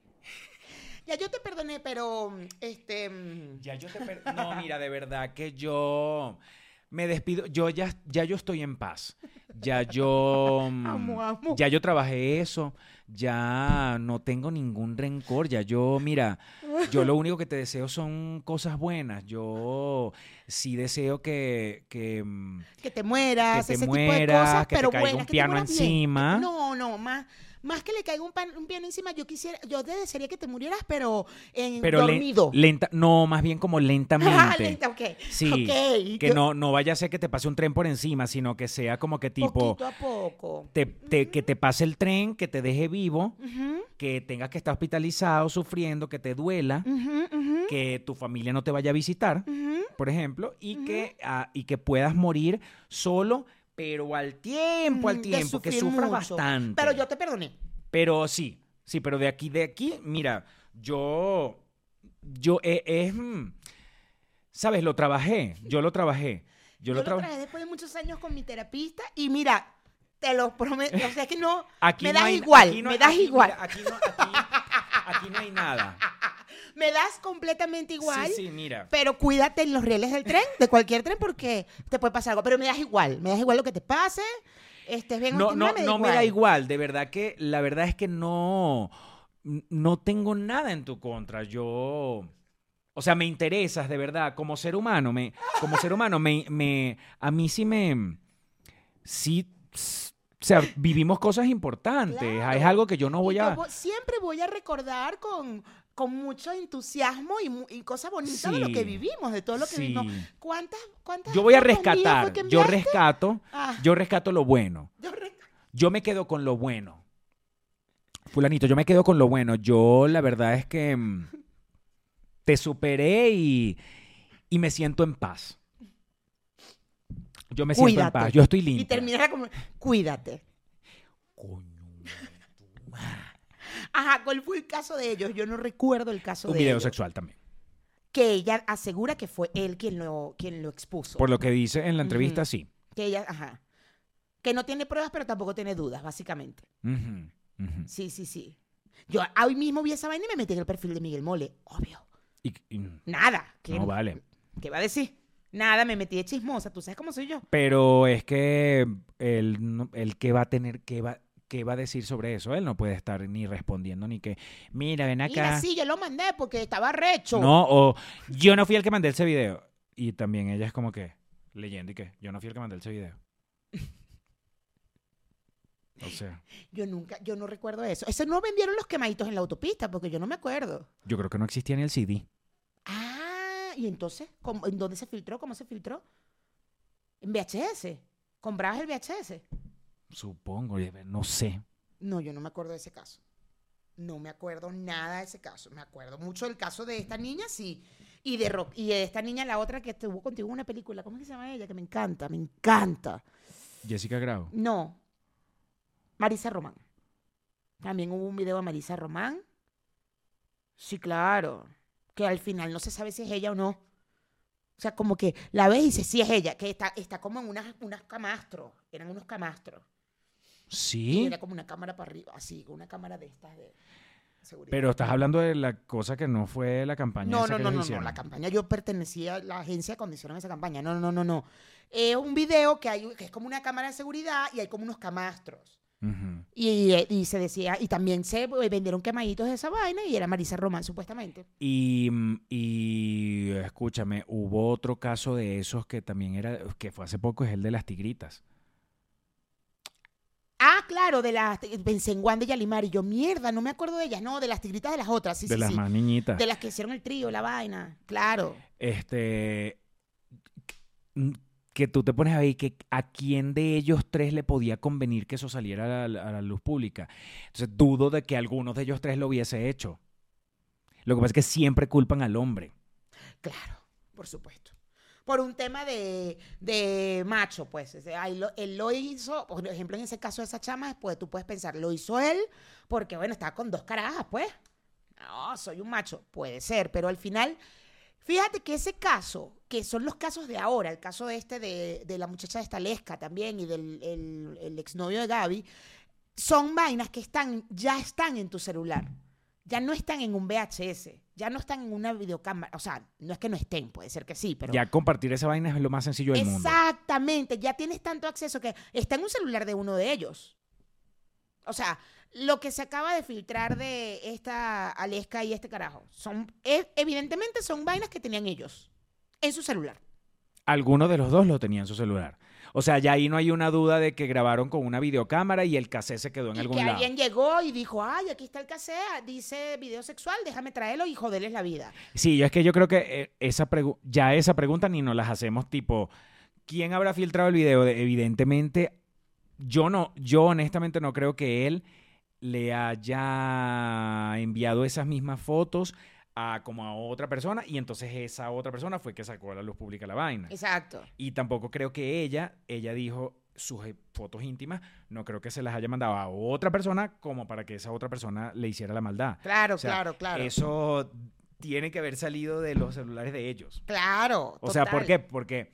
Ya yo te perdoné, pero este. mm, Ya yo te per- No, mira, de verdad que yo me despido. Yo ya, ya yo estoy en paz. Ya yo. <laughs> mm, Amo, amo. Ya yo trabajé eso. Ya no tengo ningún rencor. Ya yo, mira, yo lo único que te deseo son cosas buenas. Yo sí deseo que. que mm, que te mueras, Que te ese tipo de mueras, cosas, que te pero caiga buenas, un te piano mueras bien. encima. No, no, más, más que le caiga un, pan- un piano encima, yo quisiera, yo te desearía que te murieras, pero en pero le- dormido. lenta. No, más bien como lentamente. Ah, lenta, ok. Sí, que yo- no, no vaya a ser que te pase un tren por encima, sino que sea como que tipo, Poquito a poco. te, te- que te pase el tren, que te deje vivo, que tengas que estar hospitalizado, sufriendo, que te duela, que tu familia no te vaya a visitar, por ejemplo, y, que, ah, y que puedas morir solo, pero al tiempo, al Mm, tiempo, que sufras mucho. bastante. Pero yo te perdoné. Pero sí, sí, pero de aquí, de aquí, mira, yo, yo, eh, es, mm, ¿sabes? Lo trabajé, yo lo trabajé. Yo, Yo lo lo trabajé. después de muchos años con mi terapista y mira, te lo prometo, o sea, que no, Aquí me no das hay- igual, aquí no- me das aquí, igual, mira, aquí, no, aquí- aquí no hay nada. Me das completamente igual. Sí, sí, mira. Pero cuídate en los rieles del tren, de cualquier tren, porque te puede pasar algo. Pero me das igual, me das igual lo que te pase. Estés bien No, no, me da no igual. me da igual. De verdad que la verdad es que no, no tengo nada en tu contra. Yo, o sea, me interesas de verdad como ser humano. Me, como ser humano, me, me, a mí sí me, sí, o sea, vivimos cosas importantes. Claro. Es algo que yo no voy Y a. siempre voy a recordar con, con mucho entusiasmo y, y cosas bonitas de lo que vivimos, de todo lo que sí. vivimos. ¿Cuántas, cuántas Yo voy a rescatar. Yo rescato. Ah, Yo rescato lo bueno. yo re- Yo me quedo con lo bueno. Fulanito, yo me quedo con lo bueno. Yo la verdad es que mm, te superé y, y me siento en paz. Yo me siento en paz. Yo estoy Y limpio. terminara como, cuídate. Ajá, ¿cuál fue el caso de ellos? Yo no recuerdo el caso Un de video ellos. sexual también. Que ella asegura que fue él quien lo, quien lo expuso. Por lo que dice en la entrevista, Ujú. sí. Que ella, ajá. Que no tiene pruebas, pero tampoco tiene dudas, básicamente. Ujú, ujú. Sí, sí, sí. Yo hoy mismo vi esa vaina y me metí en el perfil de Miguel Mole. Obvio. Y- y- Nada. ¿Qué, no vale. ¿Qué va a decir? Nada, me metí de chismosa. ¿Tú sabes cómo soy yo? Pero es que no- él qué va a tener, qué va, qué va a decir sobre eso. Él no puede estar ni respondiendo ni que, mira, ven acá. Mira, sí, yo lo mandé porque estaba recho. No, o yo no fui el que mandé ese video. Y también ella es como que leyendo y que yo no fui el que mandé ese video. O sea, <laughs> Yo nunca, yo no recuerdo eso. Eso no vendieron los quemaditos en la autopista porque yo no me acuerdo. yo creo que no existía ni el CD. Ah, y entonces, ¿cómo- ¿en dónde se filtró? ¿Cómo se filtró? En VHS. ¿Comprabas el VHS? Supongo, no sé. No, yo no me acuerdo de ese caso. No me acuerdo nada de ese caso. Me acuerdo mucho del caso de esta niña, sí. Y de Rock, y de esta niña, la otra que estuvo contigo en una película. ¿Cómo es que se llama ella? Que me encanta, me encanta. Jessica Grau. No. Marisa Román. También hubo un video de Marisa Román. Sí, claro. Que al final no se sabe si es ella o no. O sea, como que la ves y dices, sí es ella, que está, está como en unas, unas camastros. Eran unos camastros. Y Sí. era como una cámara para arriba, así, una cámara de estas de. seguridad. Pero estás hablando de la cosa que no fue la campaña. No, esa no, que no, no, no, la campaña, yo pertenecía a la agencia cuando hicieron esa campaña. No, no, no, no. Es un video que hay, que es como una cámara de seguridad y hay como unos camastros. Y, eh, y se decía, y también se eh, vendieron quemaditos de esa vaina y era Marisa Román, supuestamente. Y, mm, y escúchame, hubo otro caso de esos que también era, que fue hace poco, es el de las tigritas. Claro, de las, pensé en Wanda y Yalimar y yo, mierda, no me acuerdo de ellas, no, de las tigritas de las otras, sí, de sí, las sí. más niñitas. De las que hicieron el trío, la vaina, claro. Este, que tú te pones ahí que a quién de ellos tres le podía convenir que eso saliera a la, a la luz pública. Entonces dudo de que algunos de ellos tres lo hubiese hecho. Lo que pasa es que siempre culpan al hombre. Claro, por supuesto. Por un tema de, de macho, pues. Él, lo, él lo hizo, por ejemplo, en ese caso de esa chama, pues tú puedes pensar, lo hizo él porque, bueno, estaba con dos carajas, pues. No, soy un macho. Puede ser, pero al final, fíjate que ese caso, que son los casos de ahora, el caso este de, de la muchacha de Estalesca también y del el, el exnovio de Gaby, son vainas que están, ya están en tu celular. Ya no están en un VHS, ya no están en una videocámara. O sea, no es que no estén, puede ser que sí, pero. Ya compartir esa vaina es lo más sencillo del mundo. Exactamente, ya tienes tanto acceso que está en un celular de uno de ellos. O sea, lo que se acaba de filtrar de esta Aleska y este carajo, son, e- evidentemente son vainas que tenían ellos en su celular. Alguno de los dos lo tenía en su celular. O sea, ya ahí no hay una duda de que grabaron con una videocámara y el cassette se quedó en y algún que lado. alguien llegó y dijo, ay, aquí está el cassette, dice video sexual, déjame traerlo y joderles la vida. Sí, es que yo creo que eh, esa ya esa pregunta ni nos las hacemos tipo, ¿quién habrá filtrado el video? De- evidentemente, yo no, yo honestamente no creo que él le haya enviado esas mismas fotos a como a otra persona y entonces esa otra persona fue que sacó a la luz pública la vaina. Exacto. Y tampoco creo que ella, ella dijo sus eh, fotos íntimas, no creo que se las haya mandado a otra persona como para que esa otra persona le hiciera la maldad. Claro, O sea, claro, claro. Eso tiene que haber salido de los celulares de ellos. Claro. O sea, ¿por qué? Porque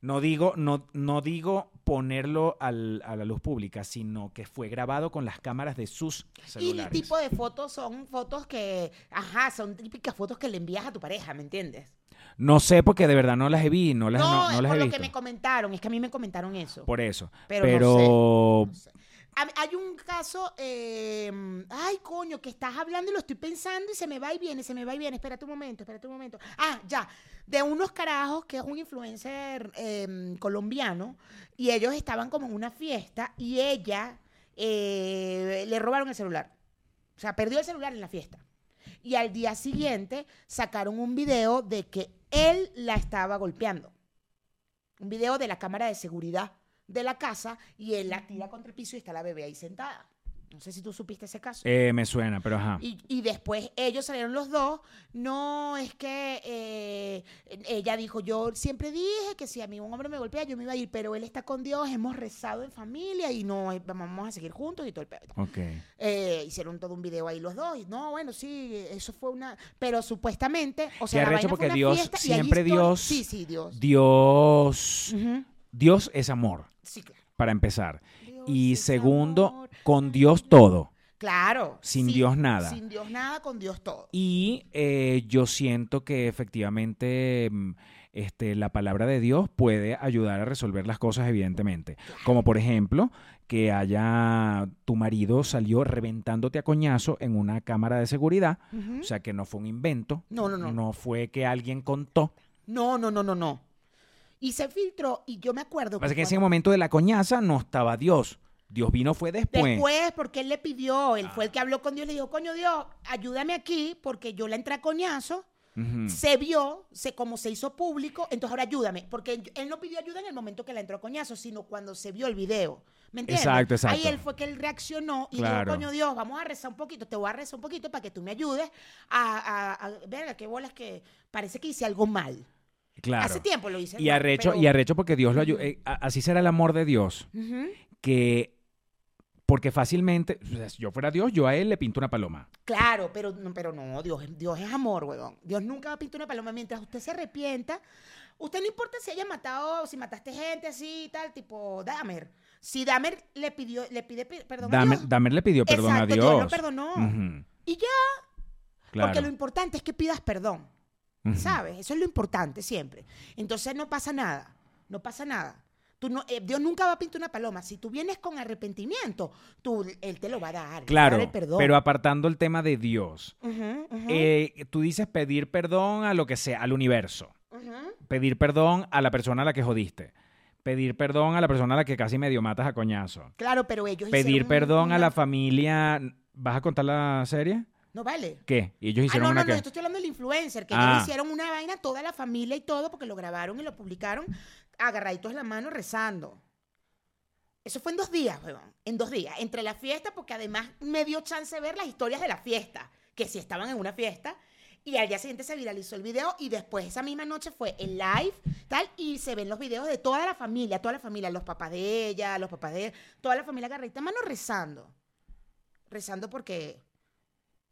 no digo, no, no digo ponerlo al- a la luz pública, sino que fue grabado con las cámaras de sus Y el celulares. tipo de fotos son fotos que, ajá, son típicas fotos que le envías a tu pareja, ¿me entiendes? No sé porque de verdad no las he visto, no las, no, no, no las por he lo visto. que me comentaron, es que a mí me comentaron eso. Por eso. Pero Pero, no No sé. Hay un caso, eh, ay, coño, que estás hablando y lo estoy pensando y se me va y viene, se me va y viene. Espérate un momento, espérate un momento. Ah, ya, de unos carajos que es un influencer eh, colombiano y ellos estaban como en una fiesta y ella eh, le robaron el celular. O sea, perdió el celular en la fiesta. Y al día siguiente sacaron un video de que él la estaba golpeando. Un video de la cámara de seguridad de la casa y él la tira contra el piso y está la bebé ahí sentada. No sé si tú supiste ese caso. eh, me suena, pero ajá. Y, y después ellos salieron los dos. No, es que eh, ella dijo, yo siempre dije que si a mí un hombre me golpea, yo me iba a ir, pero él está con Dios, hemos rezado en familia y no eh, vamos a seguir juntos y todo el pedo. Ok. Eh, hicieron todo un video ahí los dos. Y no, bueno, sí, eso fue una. Pero supuestamente, o sea, la arrecho vaina fue porque una Dios, siempre Dios- Sí, sí, Dios. Dios, Ujú. Dios es amor, Sí, claro. para empezar. Dios Y segundo, amor. con Dios todo. Claro. Sin Dios nada. Sin Dios nada, con Dios todo. Y eh, yo siento que efectivamente mm, este, la palabra de Dios puede ayudar a resolver las cosas, evidentemente. Como por ejemplo, que haya tu marido salió reventándote a coñazo en una cámara de seguridad. O sea, que no fue un invento. No, no, no. No fue que alguien contó. No, no, no, no, no. Y se filtró, y yo me acuerdo. Que pasa es que en ese momento de la coñaza no estaba Dios. Dios vino fue después. Después, porque él le pidió, él fue el que habló con Dios, le dijo, coño Dios, ayúdame aquí, porque yo la entré a coñazo, se vio, se, como se hizo público, entonces ahora ayúdame, porque él no pidió ayuda en el momento que la entró a coñazo, sino cuando se vio el video. ¿Me entiendes? Exacto, exacto. Ahí él fue que él reaccionó y Claro. dijo, coño Dios, vamos a rezar un poquito, te voy a rezar un poquito para que tú me ayudes a, a, a ver qué bolas que parece que hice algo mal. Claro. Hace tiempo lo hice. Y arrecho, pero- y arrecho porque Dios lo ayudó. Ujú. así será el amor de Dios. Que. Porque fácilmente, o sea, si yo fuera Dios, yo a él le pinto una paloma. Claro, pero, no- pero no, Dios, Dios es amor, huevón. Dios nunca va a pintar una paloma. Mientras usted se arrepienta, usted no importa si haya matado, si mataste gente así y tal, tipo Dahmer. Si Dahmer le pidió, le pide pe- perdón a Dahmer, Dios. Dahmer le pidió perdón Exacto, a Dios Dios. lo perdonó. Ujú. Y ya, Claro. porque lo importante es que pidas perdón. ¿Sabes? Eso es lo importante siempre. Entonces no pasa nada. No pasa nada. Tú no, eh, Dios nunca va a pintar una paloma. Si tú vienes con arrepentimiento, tú, Él te lo va a dar. te va a dar Claro, perdón. pero apartando el tema de Dios, eh, tú dices pedir perdón a lo que sea, al universo. Pedir perdón a la persona a la que jodiste. Pedir perdón a la persona a la que casi medio matas a coñazo. Claro, pero ellos Pedir un- perdón a la familia. ¿Vas a contar la serie? No vale. ¿Qué? ¿Y ellos Ah, hicieron no, una no, no, qué? esto estoy hablando del influencer, que Ah. ellos hicieron una vaina, toda la familia y todo, porque lo grabaron y lo publicaron agarraditos la mano rezando. Eso fue en dos días, weón. En dos días. Entre la fiesta, porque además me dio chance de ver las historias de la fiesta, que si estaban en una fiesta. Y al día siguiente se viralizó el video y después esa misma noche fue el live, tal, y se ven los videos de toda la familia, toda la familia, los papás de ella, los papás de toda la familia agarradita mano rezando. Rezando porque,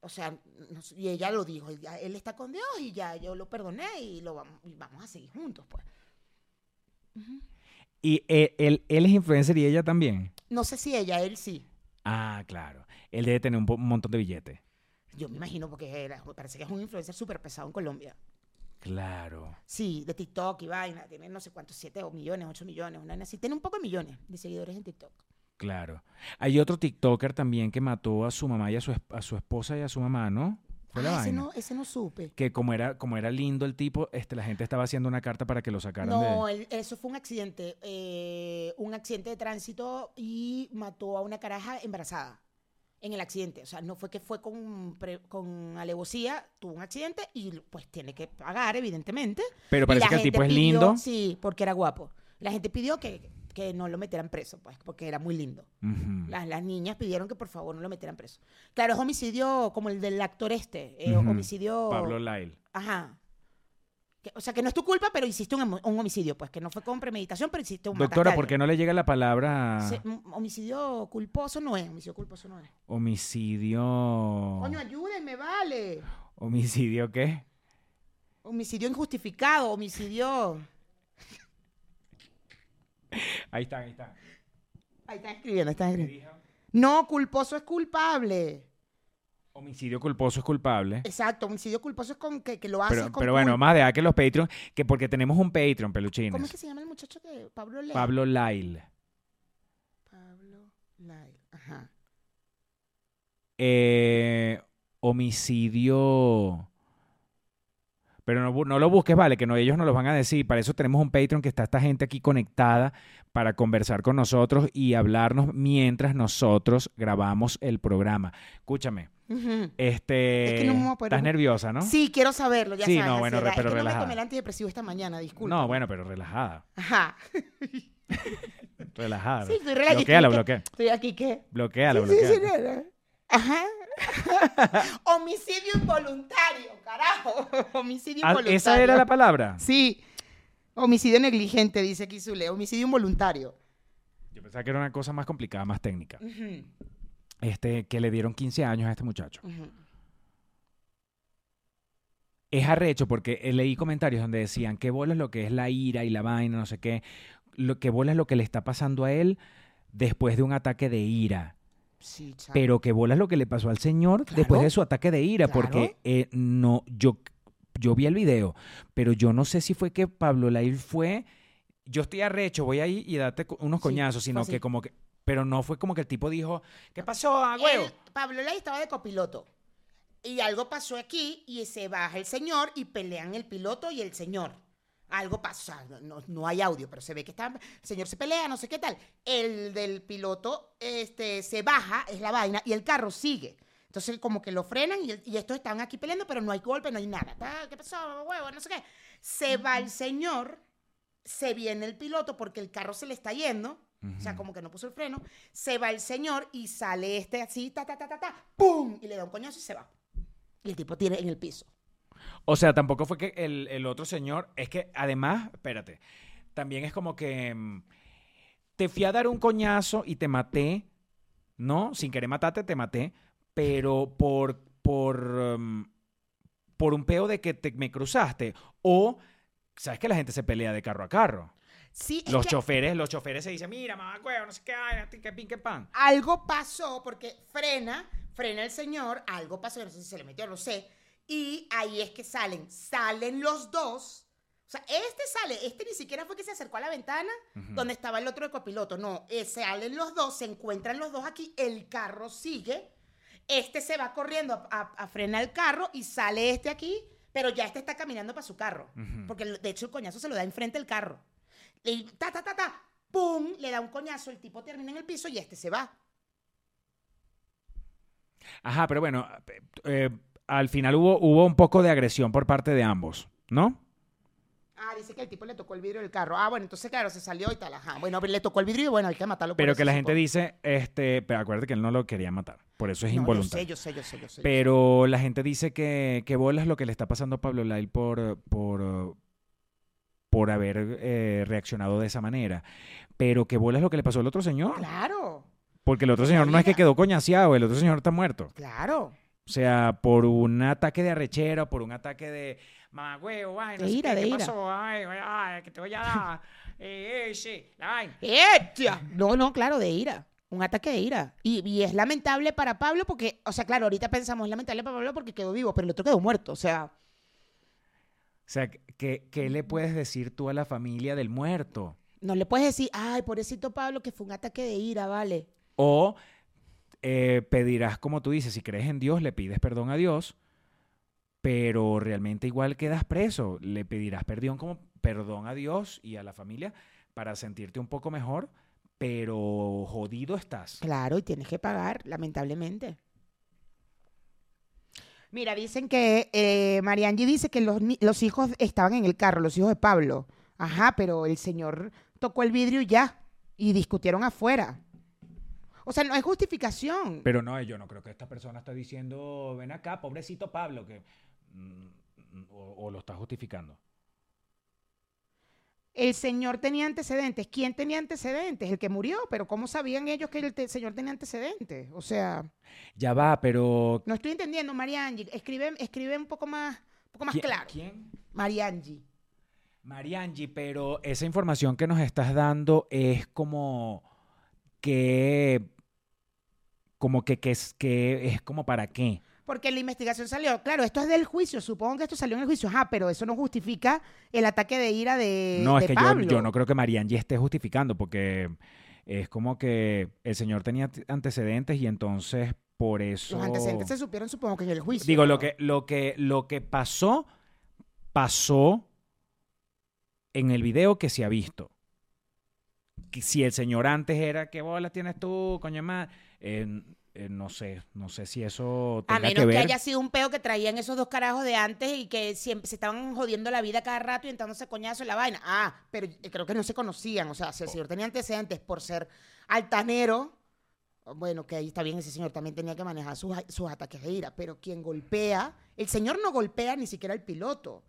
o sea, y ella lo dijo, él está con Dios y ya yo lo perdoné y lo vamos, y vamos a seguir juntos, pues. Y eh, él, él es influencer y ella también. No sé si ella, él sí. Ah, claro. Él debe tener un, montón de billetes. Yo me imagino porque era- parece que es un influencer súper pesado en Colombia. Claro. Sí, de TikTok y vaina. Tiene no sé cuántos, 7 o millones, 8 millones, una así. Tiene un poco de millones de seguidores en TikTok. Claro. Hay otro TikToker también que mató a su mamá y a su, a su esposa y a su mamá, ¿no? Fue la Ah, ese no, ese no supe. Que como era, como era lindo el tipo, este, la gente estaba haciendo una carta para que lo sacaran No, de... el- eso fue un accidente. eh, un accidente de tránsito y mató a una caraja embarazada en el accidente. O sea, no fue que fue con, pre- con alevosía, tuvo un accidente y pues tiene que pagar, evidentemente. Pero parece que el tipo es lindo. Sí, porque era guapo. La gente pidió que, que no lo metieran preso, pues, porque era muy lindo. Las, las niñas pidieron que por favor no lo metieran preso. Claro, es homicidio como el del actor este. eh. Homicidio. Pablo Lyle. Ajá. Que- o sea, que no es tu culpa, pero hiciste un, un homicidio, pues, que no fue con premeditación, pero hiciste un Doctora, ¿por qué no le llega la palabra Se- homicidio culposo no es, homicidio culposo no es. homicidio? Coño, ayúdenme, vale. ¿Homicidio qué? Homicidio injustificado, homicidio. Ahí están, ahí están. Ahí están escribiendo, están ¿Qué escribiendo. No, culposo es culpable. Homicidio culposo es culpable. Exacto, homicidio culposo es con que, que lo haces Pero, con pero bueno, culpa. más de que los Patreon, que porque tenemos un Patreon, peluchines. ¿Cómo es que se llama el muchacho que Pablo Lea? Pablo Lyle. Pablo Lyle. Ajá. Eh, homicidio. Pero no, no lo busques, vale, que no, ellos nos lo van a decir. Para eso tenemos un Patreon que está esta gente aquí conectada para conversar con nosotros y hablarnos mientras nosotros grabamos el programa. Escúchame, este, Es que no me voy a poder- ¿estás nerviosa, no? Sí, quiero saberlo, ya Sí, sabes. no, bueno, edad. pero es que no me tomé el antidepresivo esta mañana, disculpa. No, bueno, pero relajada, Ajá. relajada. Sí, estoy relajada. Bloqueala, bloquea. Estoy aquí, ¿qué? Bloqueala, Sí, sí, sí, bloqueala. no, no. Ajá. <laughs> Homicidio involuntario, carajo. <laughs> Homicidio Ah, involuntario. ¿Esa era la palabra? Sí. Homicidio negligente, dice aquí Zule. Homicidio involuntario. Yo pensaba que era una cosa más complicada, más técnica. Este, que le dieron 15 años a este muchacho. es arrecho porque eh, leí comentarios donde decían que bola es lo que es la ira y la vaina, no sé qué, lo que bola es lo que le está pasando a él después de un ataque de ira, Sí, pero que bola es lo que le pasó al señor Claro. después de su ataque de ira, Claro. porque eh, no, yo, yo vi el video, pero yo no sé si fue que Pablo Lail fue, yo estoy arrecho, voy ahí y date unos Sí, coñazos, sino que como que, pero no fue como que el tipo dijo, ¿qué pasó, a huevo? Él- Pablo Ley estaba de copiloto. Y algo pasó aquí y se baja el señor y pelean el piloto y el señor. Algo pasa, no, no hay audio, pero se ve que está, el señor se pelea, no sé qué tal. El del piloto este, se baja, es la vaina, y el carro sigue. Entonces como que lo frenan y, y estos están aquí peleando, pero no hay golpe, no hay nada. ¿Qué pasó, huevo? No sé qué. Se va el señor, se viene el piloto porque el carro se le está yendo. O sea, como que no puso el freno. Se va el señor y sale este así, ta, ta, ta, ta, ta, ¡pum! Y le da un coñazo y se va. Y el tipo tiene en el piso. O sea, tampoco fue que el, el otro señor, es que además, espérate, también es como que mm, te fui a dar un coñazo y te maté, ¿no? Sin querer matarte, te maté, pero por, por, mm, por un peo de que te, me cruzaste. O, ¿sabes que la gente se pelea de carro a carro? Sí, es Los que choferes, los choferes se dicen, mira, mamá, huevo, no sé qué, ay, qué pin, qué pan. algo pasó porque frena, frena el señor, algo pasó, no sé si se le metió, no sé. Y ahí es que salen, salen los dos. O sea, este sale, este ni siquiera fue que se acercó a la ventana donde estaba el otro de copiloto. No, eh, salen los dos, se encuentran los dos aquí, el carro sigue. Este se va corriendo a, a- a frenar el carro y sale este aquí, pero ya este está caminando para su carro. Porque de hecho el coñazo se lo da enfrente del carro. Y ta, ta, ta, ta, ¡pum! Le da un coñazo, el tipo termina en el piso y este se va. Ajá, pero bueno, eh, al final hubo, hubo un poco de agresión por parte de ambos, ¿no? Ah, dice que el tipo le tocó el vidrio del carro. Ah, bueno, entonces claro, se salió y tal. Ajá. Bueno, le tocó el vidrio y bueno, hay que matarlo. por Pero eso, que la supongo. gente dice, este, pero acuérdate que él no lo quería matar, por eso es No, involuntario. Yo sé, yo sé, yo sé, yo sé. Pero la gente dice que, que bolas lo que le está pasando a Pablo Lyle por, por, por haber eh, reaccionado de esa manera. Pero que bolas lo que le pasó al otro señor. Claro, Porque el otro señor no es que quedó coñaseado, el otro señor está muerto. claro. O sea, por un ataque de arrechera, por un ataque de mamá huevo, ay, no De sé ira, qué, de ¿qué ira. pasó? Ay, ay, ay, que te voy a dar. <laughs> eh, eh, sí. No, no, claro, de ira. Un ataque de ira. Y, y es lamentable para Pablo porque, o sea, claro, ahorita pensamos, es lamentable para Pablo porque quedó vivo, pero el otro quedó muerto. O sea, O sea, ¿qué, ¿qué le puedes decir tú a la familia del muerto? no le puedes decir, ay, pobrecito Pablo, que fue un ataque de ira, vale. O eh, pedirás, como tú dices, si crees en Dios, le pides perdón a Dios, pero realmente igual quedas preso. Le pedirás perdón como perdón a Dios y a la familia para sentirte un poco mejor, pero jodido estás. Claro, y tienes que pagar, lamentablemente. Mira, dicen que eh, Mariangi dice que los, los hijos estaban en el carro, los hijos de Pablo. Ajá, pero el señor tocó el vidrio ya. Y discutieron afuera. O sea, no hay justificación. Pero no, yo no creo que esta persona está diciendo, ven acá, pobrecito Pablo, que mm, o, o lo está justificando. El señor tenía antecedentes. ¿Quién tenía antecedentes? El que murió. Pero ¿cómo sabían ellos que el te- señor tenía antecedentes? O sea, Ya va, pero no estoy entendiendo, Mariangi. Escribe, escribe un poco más, un poco más ¿quién- claro. ¿Quién? Mariangi. Mariangi, pero esa información que nos estás dando es como que como que, que es que es como para qué. Porque la investigación salió, claro, esto es del juicio, supongo que esto salió en el juicio, ajá, pero eso no justifica el ataque de ira de, no, de es que yo, Pablo. yo no creo que Mariangi esté justificando porque es como que el señor tenía antecedentes y entonces por eso Los antecedentes se supieron, supongo que en el juicio. digo ¿no? lo que lo que lo que pasó pasó en el video que se ha visto. Si el señor antes era qué bolas tienes tú, coño más, no sé, no sé si eso A menos que que, haya sido un peo que traían esos dos carajos de antes y que siempre se estaban jodiendo la vida cada rato y entrándose coñazo en la vaina. Ah, pero creo que no se conocían. O sea, si el señor tenía antecedentes por ser altanero, bueno, que ahí está bien, ese señor también tenía que manejar sus, sus ataques de ira. Pero quien golpea, el señor no golpea ni siquiera al piloto.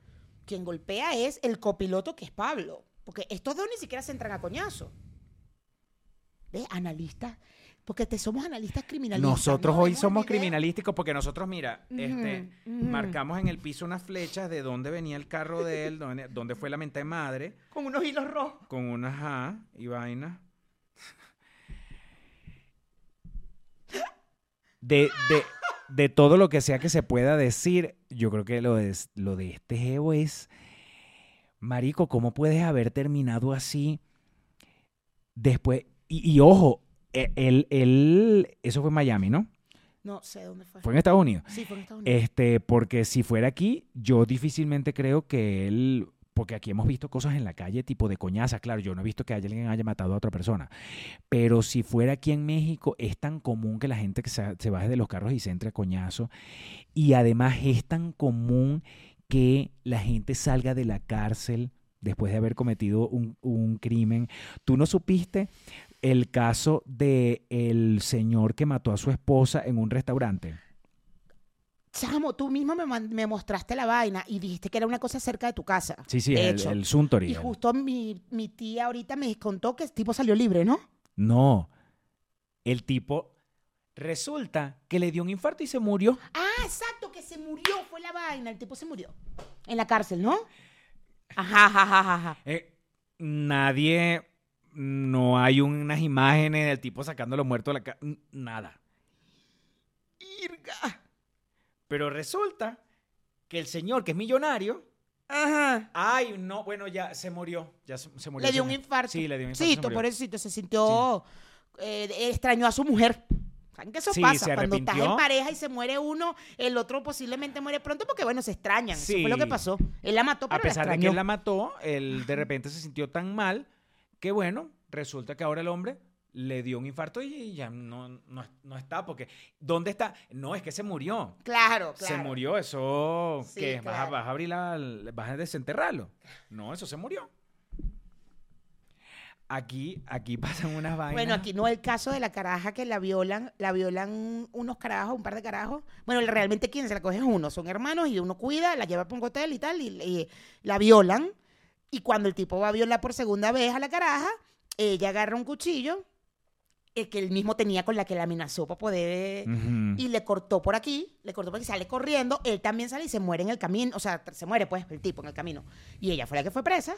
Quien golpea es el copiloto que es Pablo. Porque estos dos ni siquiera se entran a coñazo. ¿Ves? Analistas. Porque te somos analistas criminalistas. Nosotros ¿no? hoy somos criminalísticos porque nosotros, mira, este, marcamos en el piso unas flechas de dónde venía el carro de él, <laughs> dónde, dónde fue la mente madre, Con unos hilos rojos. con unas A y vaina. De, de, de todo lo que sea que se pueda decir, yo creo que lo de, lo de este Evo es, Marico, ¿cómo puedes haber terminado así después? Y, y ojo, e- él, él, eso fue en Miami, ¿no? No sé dónde fue. Fue en Estados Unidos. Sí, fue en Estados Unidos. Este, porque si fuera aquí, yo difícilmente creo que él, porque aquí hemos visto cosas en la calle tipo de coñaza, claro, yo no he visto que alguien haya matado a otra persona, pero si fuera aquí en México, es tan común que la gente que se, se baje de los carros y se entre a coñazo, y además es tan común que la gente salga de la cárcel después de haber cometido un, un crimen. ¿Tú no supiste el caso de el señor que mató a su esposa en un restaurante? Chamo, tú mismo me, me mostraste la vaina y dijiste que era una cosa cerca de tu casa. Sí, sí, el, el Suntory. Y justo mi, mi tía ahorita me contó que el tipo salió libre, ¿no? No. El tipo resulta que le dio un infarto y se murió. Ah, exacto, se murió, fue la vaina. El tipo se murió. En la cárcel, ¿no? Ajá, ajá, ajá, ajá. Eh, Nadie, no hay unas imágenes del tipo sacándolo muerto de la casa. Nada. Irga. Pero resulta que el señor, que es millonario, Ajá. ay, no, bueno, ya se murió. Ya se, se murió. Le dio un infarto. Sí, le dio un infarto. Sí, se pobrecito, se sintió. eh, extrañó a su mujer. ¿Saben que eso Sí, pasa? Cuando estás en pareja y se muere uno, el otro posiblemente muere pronto porque, bueno, se extrañan. Eso fue lo que Sí. pasó. Él la mató, pero A pesar la de que él la mató, él de repente se sintió tan mal que, bueno, resulta que ahora el hombre le dio un infarto y ya no, no, no está. Porque, ¿dónde está? No, es que se murió. Claro, claro. Se murió, eso. Sí, ¿Qué? ¿Vas, a, claro. vas a abrir la. ¿Vas a desenterrarlo? No, eso se murió. Aquí, aquí pasan unas vainas. Bueno, aquí no el caso de la caraja que la violan, la violan unos carajos, un par de carajos. Bueno, realmente quien se la coge es uno, son hermanos y uno cuida, la lleva para un hotel y tal, y, y la violan. Y cuando el tipo va a violar por segunda vez a la caraja, ella agarra un cuchillo, el que él mismo tenía con la que la amenazó para poder... Ujú. Y le cortó por aquí, le cortó por aquí, sale corriendo, él también sale y se muere en el camino, o sea, se muere pues el tipo en el camino. Y ella fue la que fue presa.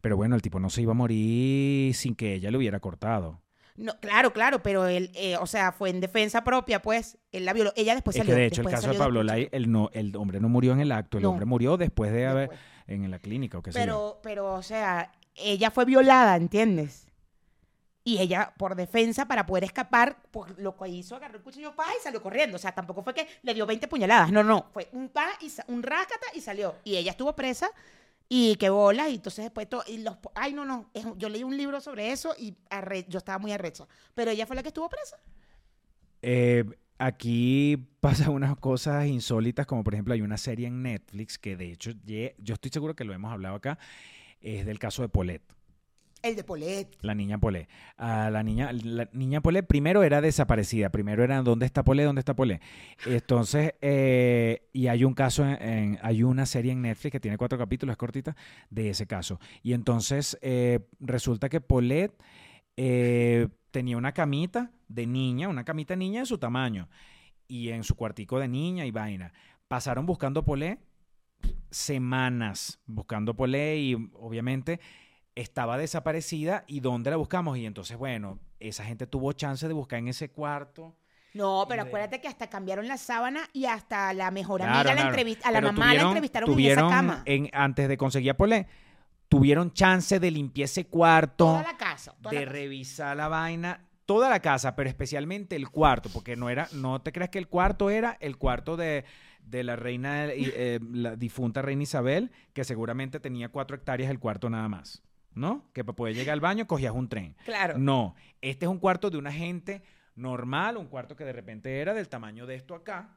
Pero bueno, el tipo no se iba a morir sin que ella le hubiera cortado. No, claro, claro, pero él, eh, o sea, fue en defensa propia, pues, él la violó. Ella después es salió. que de hecho el caso de Pablo Lai, el, no, el hombre no murió en el acto, el No. hombre murió después de haber. Después. en la clínica o qué sé yo. Pero, pero, o sea, ella fue violada, ¿entiendes? Y ella, por defensa, para poder escapar, pues lo que hizo, agarró el cuchillo pa y salió corriendo. O sea, tampoco fue que le dio 20 puñaladas. No, no. Fue un pa y un rácata y salió. Y ella estuvo presa y qué bola. Y entonces después todo. Y los, ay, no, no. yo leí un libro sobre eso y arre- yo estaba muy arrecha. Pero ella fue la que estuvo presa. Eh, aquí pasan unas cosas insólitas, como por ejemplo hay una serie en Netflix que de hecho yo estoy seguro que lo hemos hablado acá, es del caso de Paulette, El de Polet. la niña Paulette. Ah, la niña, niña Paulette primero era desaparecida, primero era ¿dónde está Paulette? ¿Dónde está Paulette? Entonces, eh, y hay un caso, en, hay una serie en Netflix que tiene cuatro capítulos, es de ese caso. Y entonces eh, resulta que Paulette eh, tenía una camita de niña, una camita de niña de su tamaño, y en su cuartico de niña y vaina. Pasaron buscando Polé semanas buscando Polé y obviamente estaba desaparecida y dónde la buscamos y entonces bueno, esa gente tuvo chance de buscar en ese cuarto. No, pero de- acuérdate que hasta cambiaron la sábana y hasta la mejor Claro, amiga la claro. entrevista, a la Pero mamá la tuvieron- entrevistaron en esa cama. en- antes de conseguir a Polé, tuvieron chance de limpiar ese cuarto. Toda la casa. toda de la casa. revisar la vaina, toda la casa, pero especialmente el cuarto, porque no era, no te creas que el cuarto era el cuarto de, de la reina, eh, la difunta reina Isabel, que seguramente tenía cuatro hectáreas el cuarto nada más, ¿no? Que para poder llegar al baño cogías un tren. Claro. No, este es un cuarto de una gente normal, un cuarto que de repente era del tamaño de esto acá,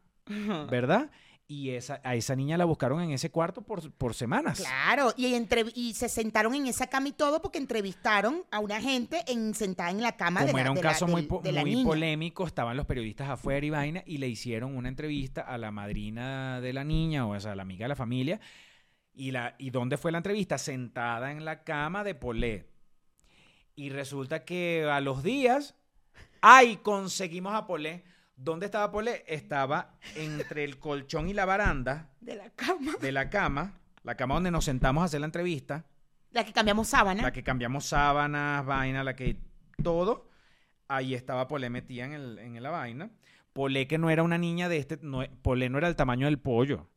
¿verdad? Y esa, a esa niña la buscaron en ese cuarto por, por semanas. Claro, y, entre- y se sentaron en esa cama y todo porque entrevistaron a una gente en, sentada en la cama Como de la, era un de la- caso muy, del- po- de la muy niña. polémico, estaban los periodistas afuera y vaina, y le hicieron una entrevista a la madrina de la niña, o sea, la amiga de la familia. ¿Y, la, ¿Y dónde fue la entrevista? Sentada en la cama de Polet. Y resulta que a los días, ¡ay! Conseguimos a Polet. ¿Dónde estaba Polet? Estaba entre el colchón y la baranda De la cama. de la cama, la cama donde nos sentamos a hacer la entrevista. La que cambiamos sábana. La que cambiamos sábanas, vaina, la que todo. Ahí estaba Polé metida en, el, en la vaina. Polé que no era una niña de este, no, Polé no era el tamaño del pollo.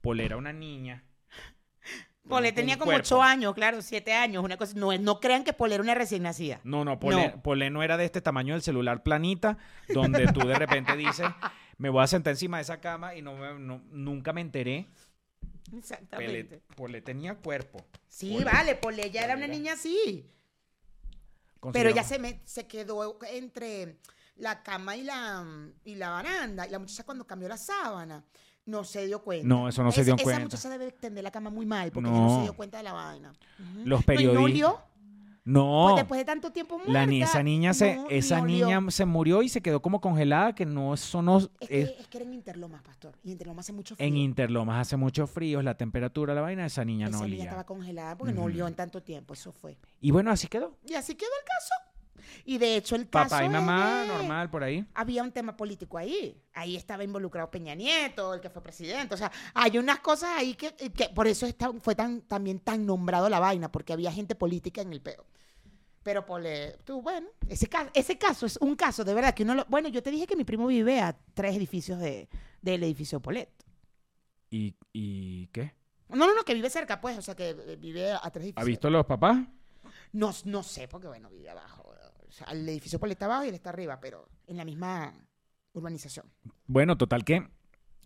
Polé era una niña. Pole tenía como cuerpo. ocho años, claro, siete años, una cosa. No, no crean que Pole era una recién nacida. No, no, Polé, No. No era de este tamaño del celular planita, donde tú de repente dices, <laughs> me voy a sentar encima de esa cama y no, me- no- nunca me enteré. Exactamente. Polé tenía cuerpo. Sí, Pole. vale, Pole ya era una Pole niña así. Pero ella se, me, se quedó entre la cama y la, y la baranda. Y la muchacha cuando cambió la sábana no se dio cuenta. No, eso no se dio esa cuenta. muchacha debe tender la cama muy mal porque ella no No. se dio cuenta de la vaina. Los No, y no periodistas. No. Pues después de tanto tiempo muerta. La ni- esa niña se, no, esa niña se murió y se quedó como congelada, que no, eso no Es que, es- es que era en Interlomas, pastor. Y Interlomas hace mucho frío. en Interlomas hace mucho frío, la temperatura, la vaina, esa niña no Esa niña olía. estaba congelada porque no Ujú. olió en tanto tiempo. Eso fue. Y bueno, así quedó. Y así quedó el caso. Y de hecho el caso Papá y mamá, normal, por ahí. había un tema político ahí. Ahí estaba involucrado Peña Nieto, el que fue presidente. O sea, hay unas cosas ahí que, que por eso está- fue tan, también tan nombrado la vaina, porque había gente política en el peo. Pero pole, tú, bueno, ese caso, ese caso es un caso de verdad que uno lo, Bueno, yo te dije que mi primo vive a tres edificios de, del edificio Polet. ¿Y, ¿Y qué? No, no, no, que vive cerca, pues, o sea, que eh, vive a tres ¿Ha edificios. visto los papás? No, no sé, porque bueno, vive abajo. O sea, el edificio Polet está abajo y él está arriba, pero en la misma urbanización. Bueno, total que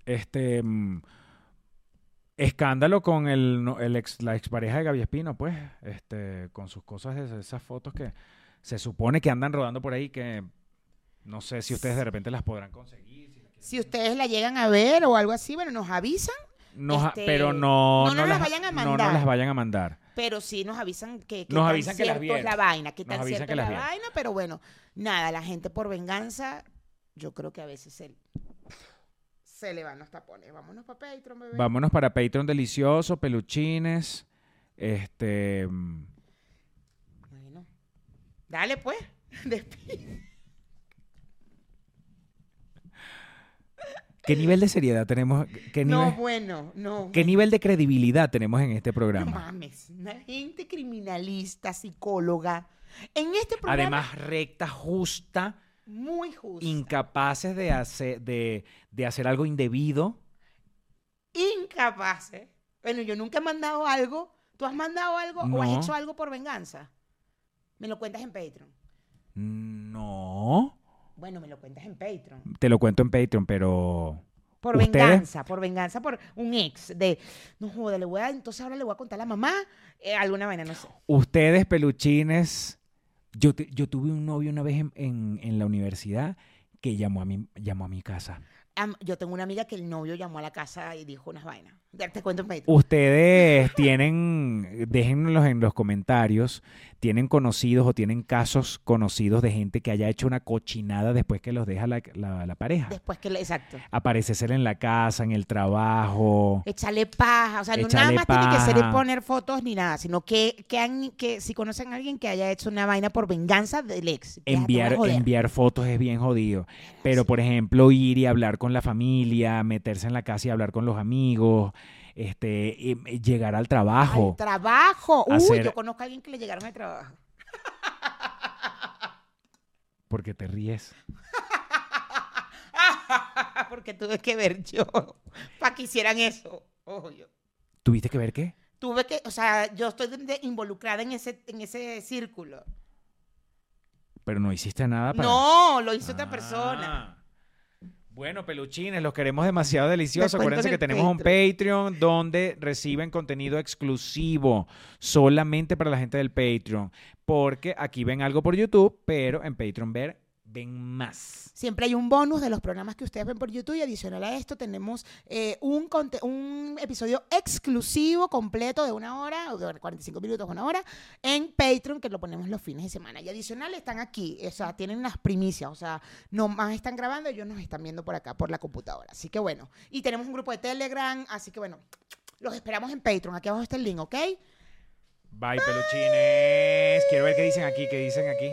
este mm, escándalo con el, no- el ex, la expareja de Gaby Espino, pues, este, con sus cosas esas fotos que se supone que andan rodando por ahí que no sé si ustedes de repente las podrán conseguir. si las quieren- Si ustedes la llegan a ver o algo así, bueno, nos avisan, Nos ha- este, pero no, no nos las vayan a No nos mandar. las vayan a mandar. Pero sí nos avisan que, que Nos tan avisan que las es la vaina, que Nos tan cierto que es la vieron. vaina, pero bueno, nada, la gente por venganza, yo creo que a veces se, se le van los tapones. Vámonos para Patreon, bebé. Vámonos para Patreon delicioso, peluchines, este mm, Bueno, dale pues, <laughs> despide. ¿Qué nivel de seriedad tenemos? ¿Qué nivel, No, bueno, no. ¿Qué nivel de credibilidad tenemos en este No programa? mames, una gente criminalista, psicóloga. En este programa, Además, recta, justa, muy justo. incapaces de hacer, de, de hacer algo indebido. incapaces. Bueno, yo nunca he mandado algo. ¿Tú has mandado algo o has No. hecho algo por venganza? Me lo cuentas en Patreon. No. Bueno, me lo cuentas en Patreon. Te lo cuento en Patreon, pero. Por ¿Ustedes? venganza, por venganza, por un ex. De, no joda, le voy a, entonces ahora le voy a contar a la mamá eh, alguna vaina, no sé. Ustedes, peluchines. Yo, te- yo tuve un novio una vez en, en- en la universidad que llamó a mi, llamó a mi casa. Yo tengo una amiga que el novio llamó a la casa y dijo unas vainas. Te cuento en Patreon. Ustedes <laughs> tienen, déjenlos en los comentarios, tienen conocidos o tienen casos conocidos de gente que haya hecho una cochinada después que los deja la, la- la pareja. Después que exacto. Aparecer en la casa, en el trabajo. Echarle paja, o sea, no nada más tiene que ser poner fotos ni nada, sino que, que, han- que si conocen a alguien que haya hecho una vaina por venganza del ex. Enviar, enviar fotos es bien jodido. Pero, por ejemplo, ir y hablar con la familia, meterse en la casa y hablar con los amigos, este, llegar al trabajo. Al trabajo. Uy, Hacer- yo conozco a alguien que le llegaron al trabajo. Porque te ríes. <laughs> Porque tuve que ver yo para que hicieran eso. Obvio. ¿Tuviste que ver qué? Tuve que, o sea, yo estoy de- de- involucrada en ese, en ese círculo. Pero no hiciste nada para... No, lo hizo otra persona. Bueno, peluchines, los queremos demasiado deliciosos. Acuérdense en que tenemos un Patreon donde reciben contenido exclusivo solamente para la gente del Patreon. Porque aquí ven algo por YouTube, pero en Patreon ver, ven más. Siempre hay un bonus de los programas que ustedes ven por YouTube y adicional a esto tenemos eh, un, un episodio exclusivo completo de una hora, o de 45 minutos, una hora, en Patreon que lo ponemos los fines de semana. Y adicional están aquí, o sea, tienen las primicias, o sea, no más están grabando, ellos nos están viendo por acá, por la computadora. Así que bueno, y tenemos un grupo de Telegram, así que bueno, los esperamos en Patreon. Aquí abajo está el link, ¿ok? Bye, peluchines. Quiero ver qué dicen aquí, qué dicen aquí.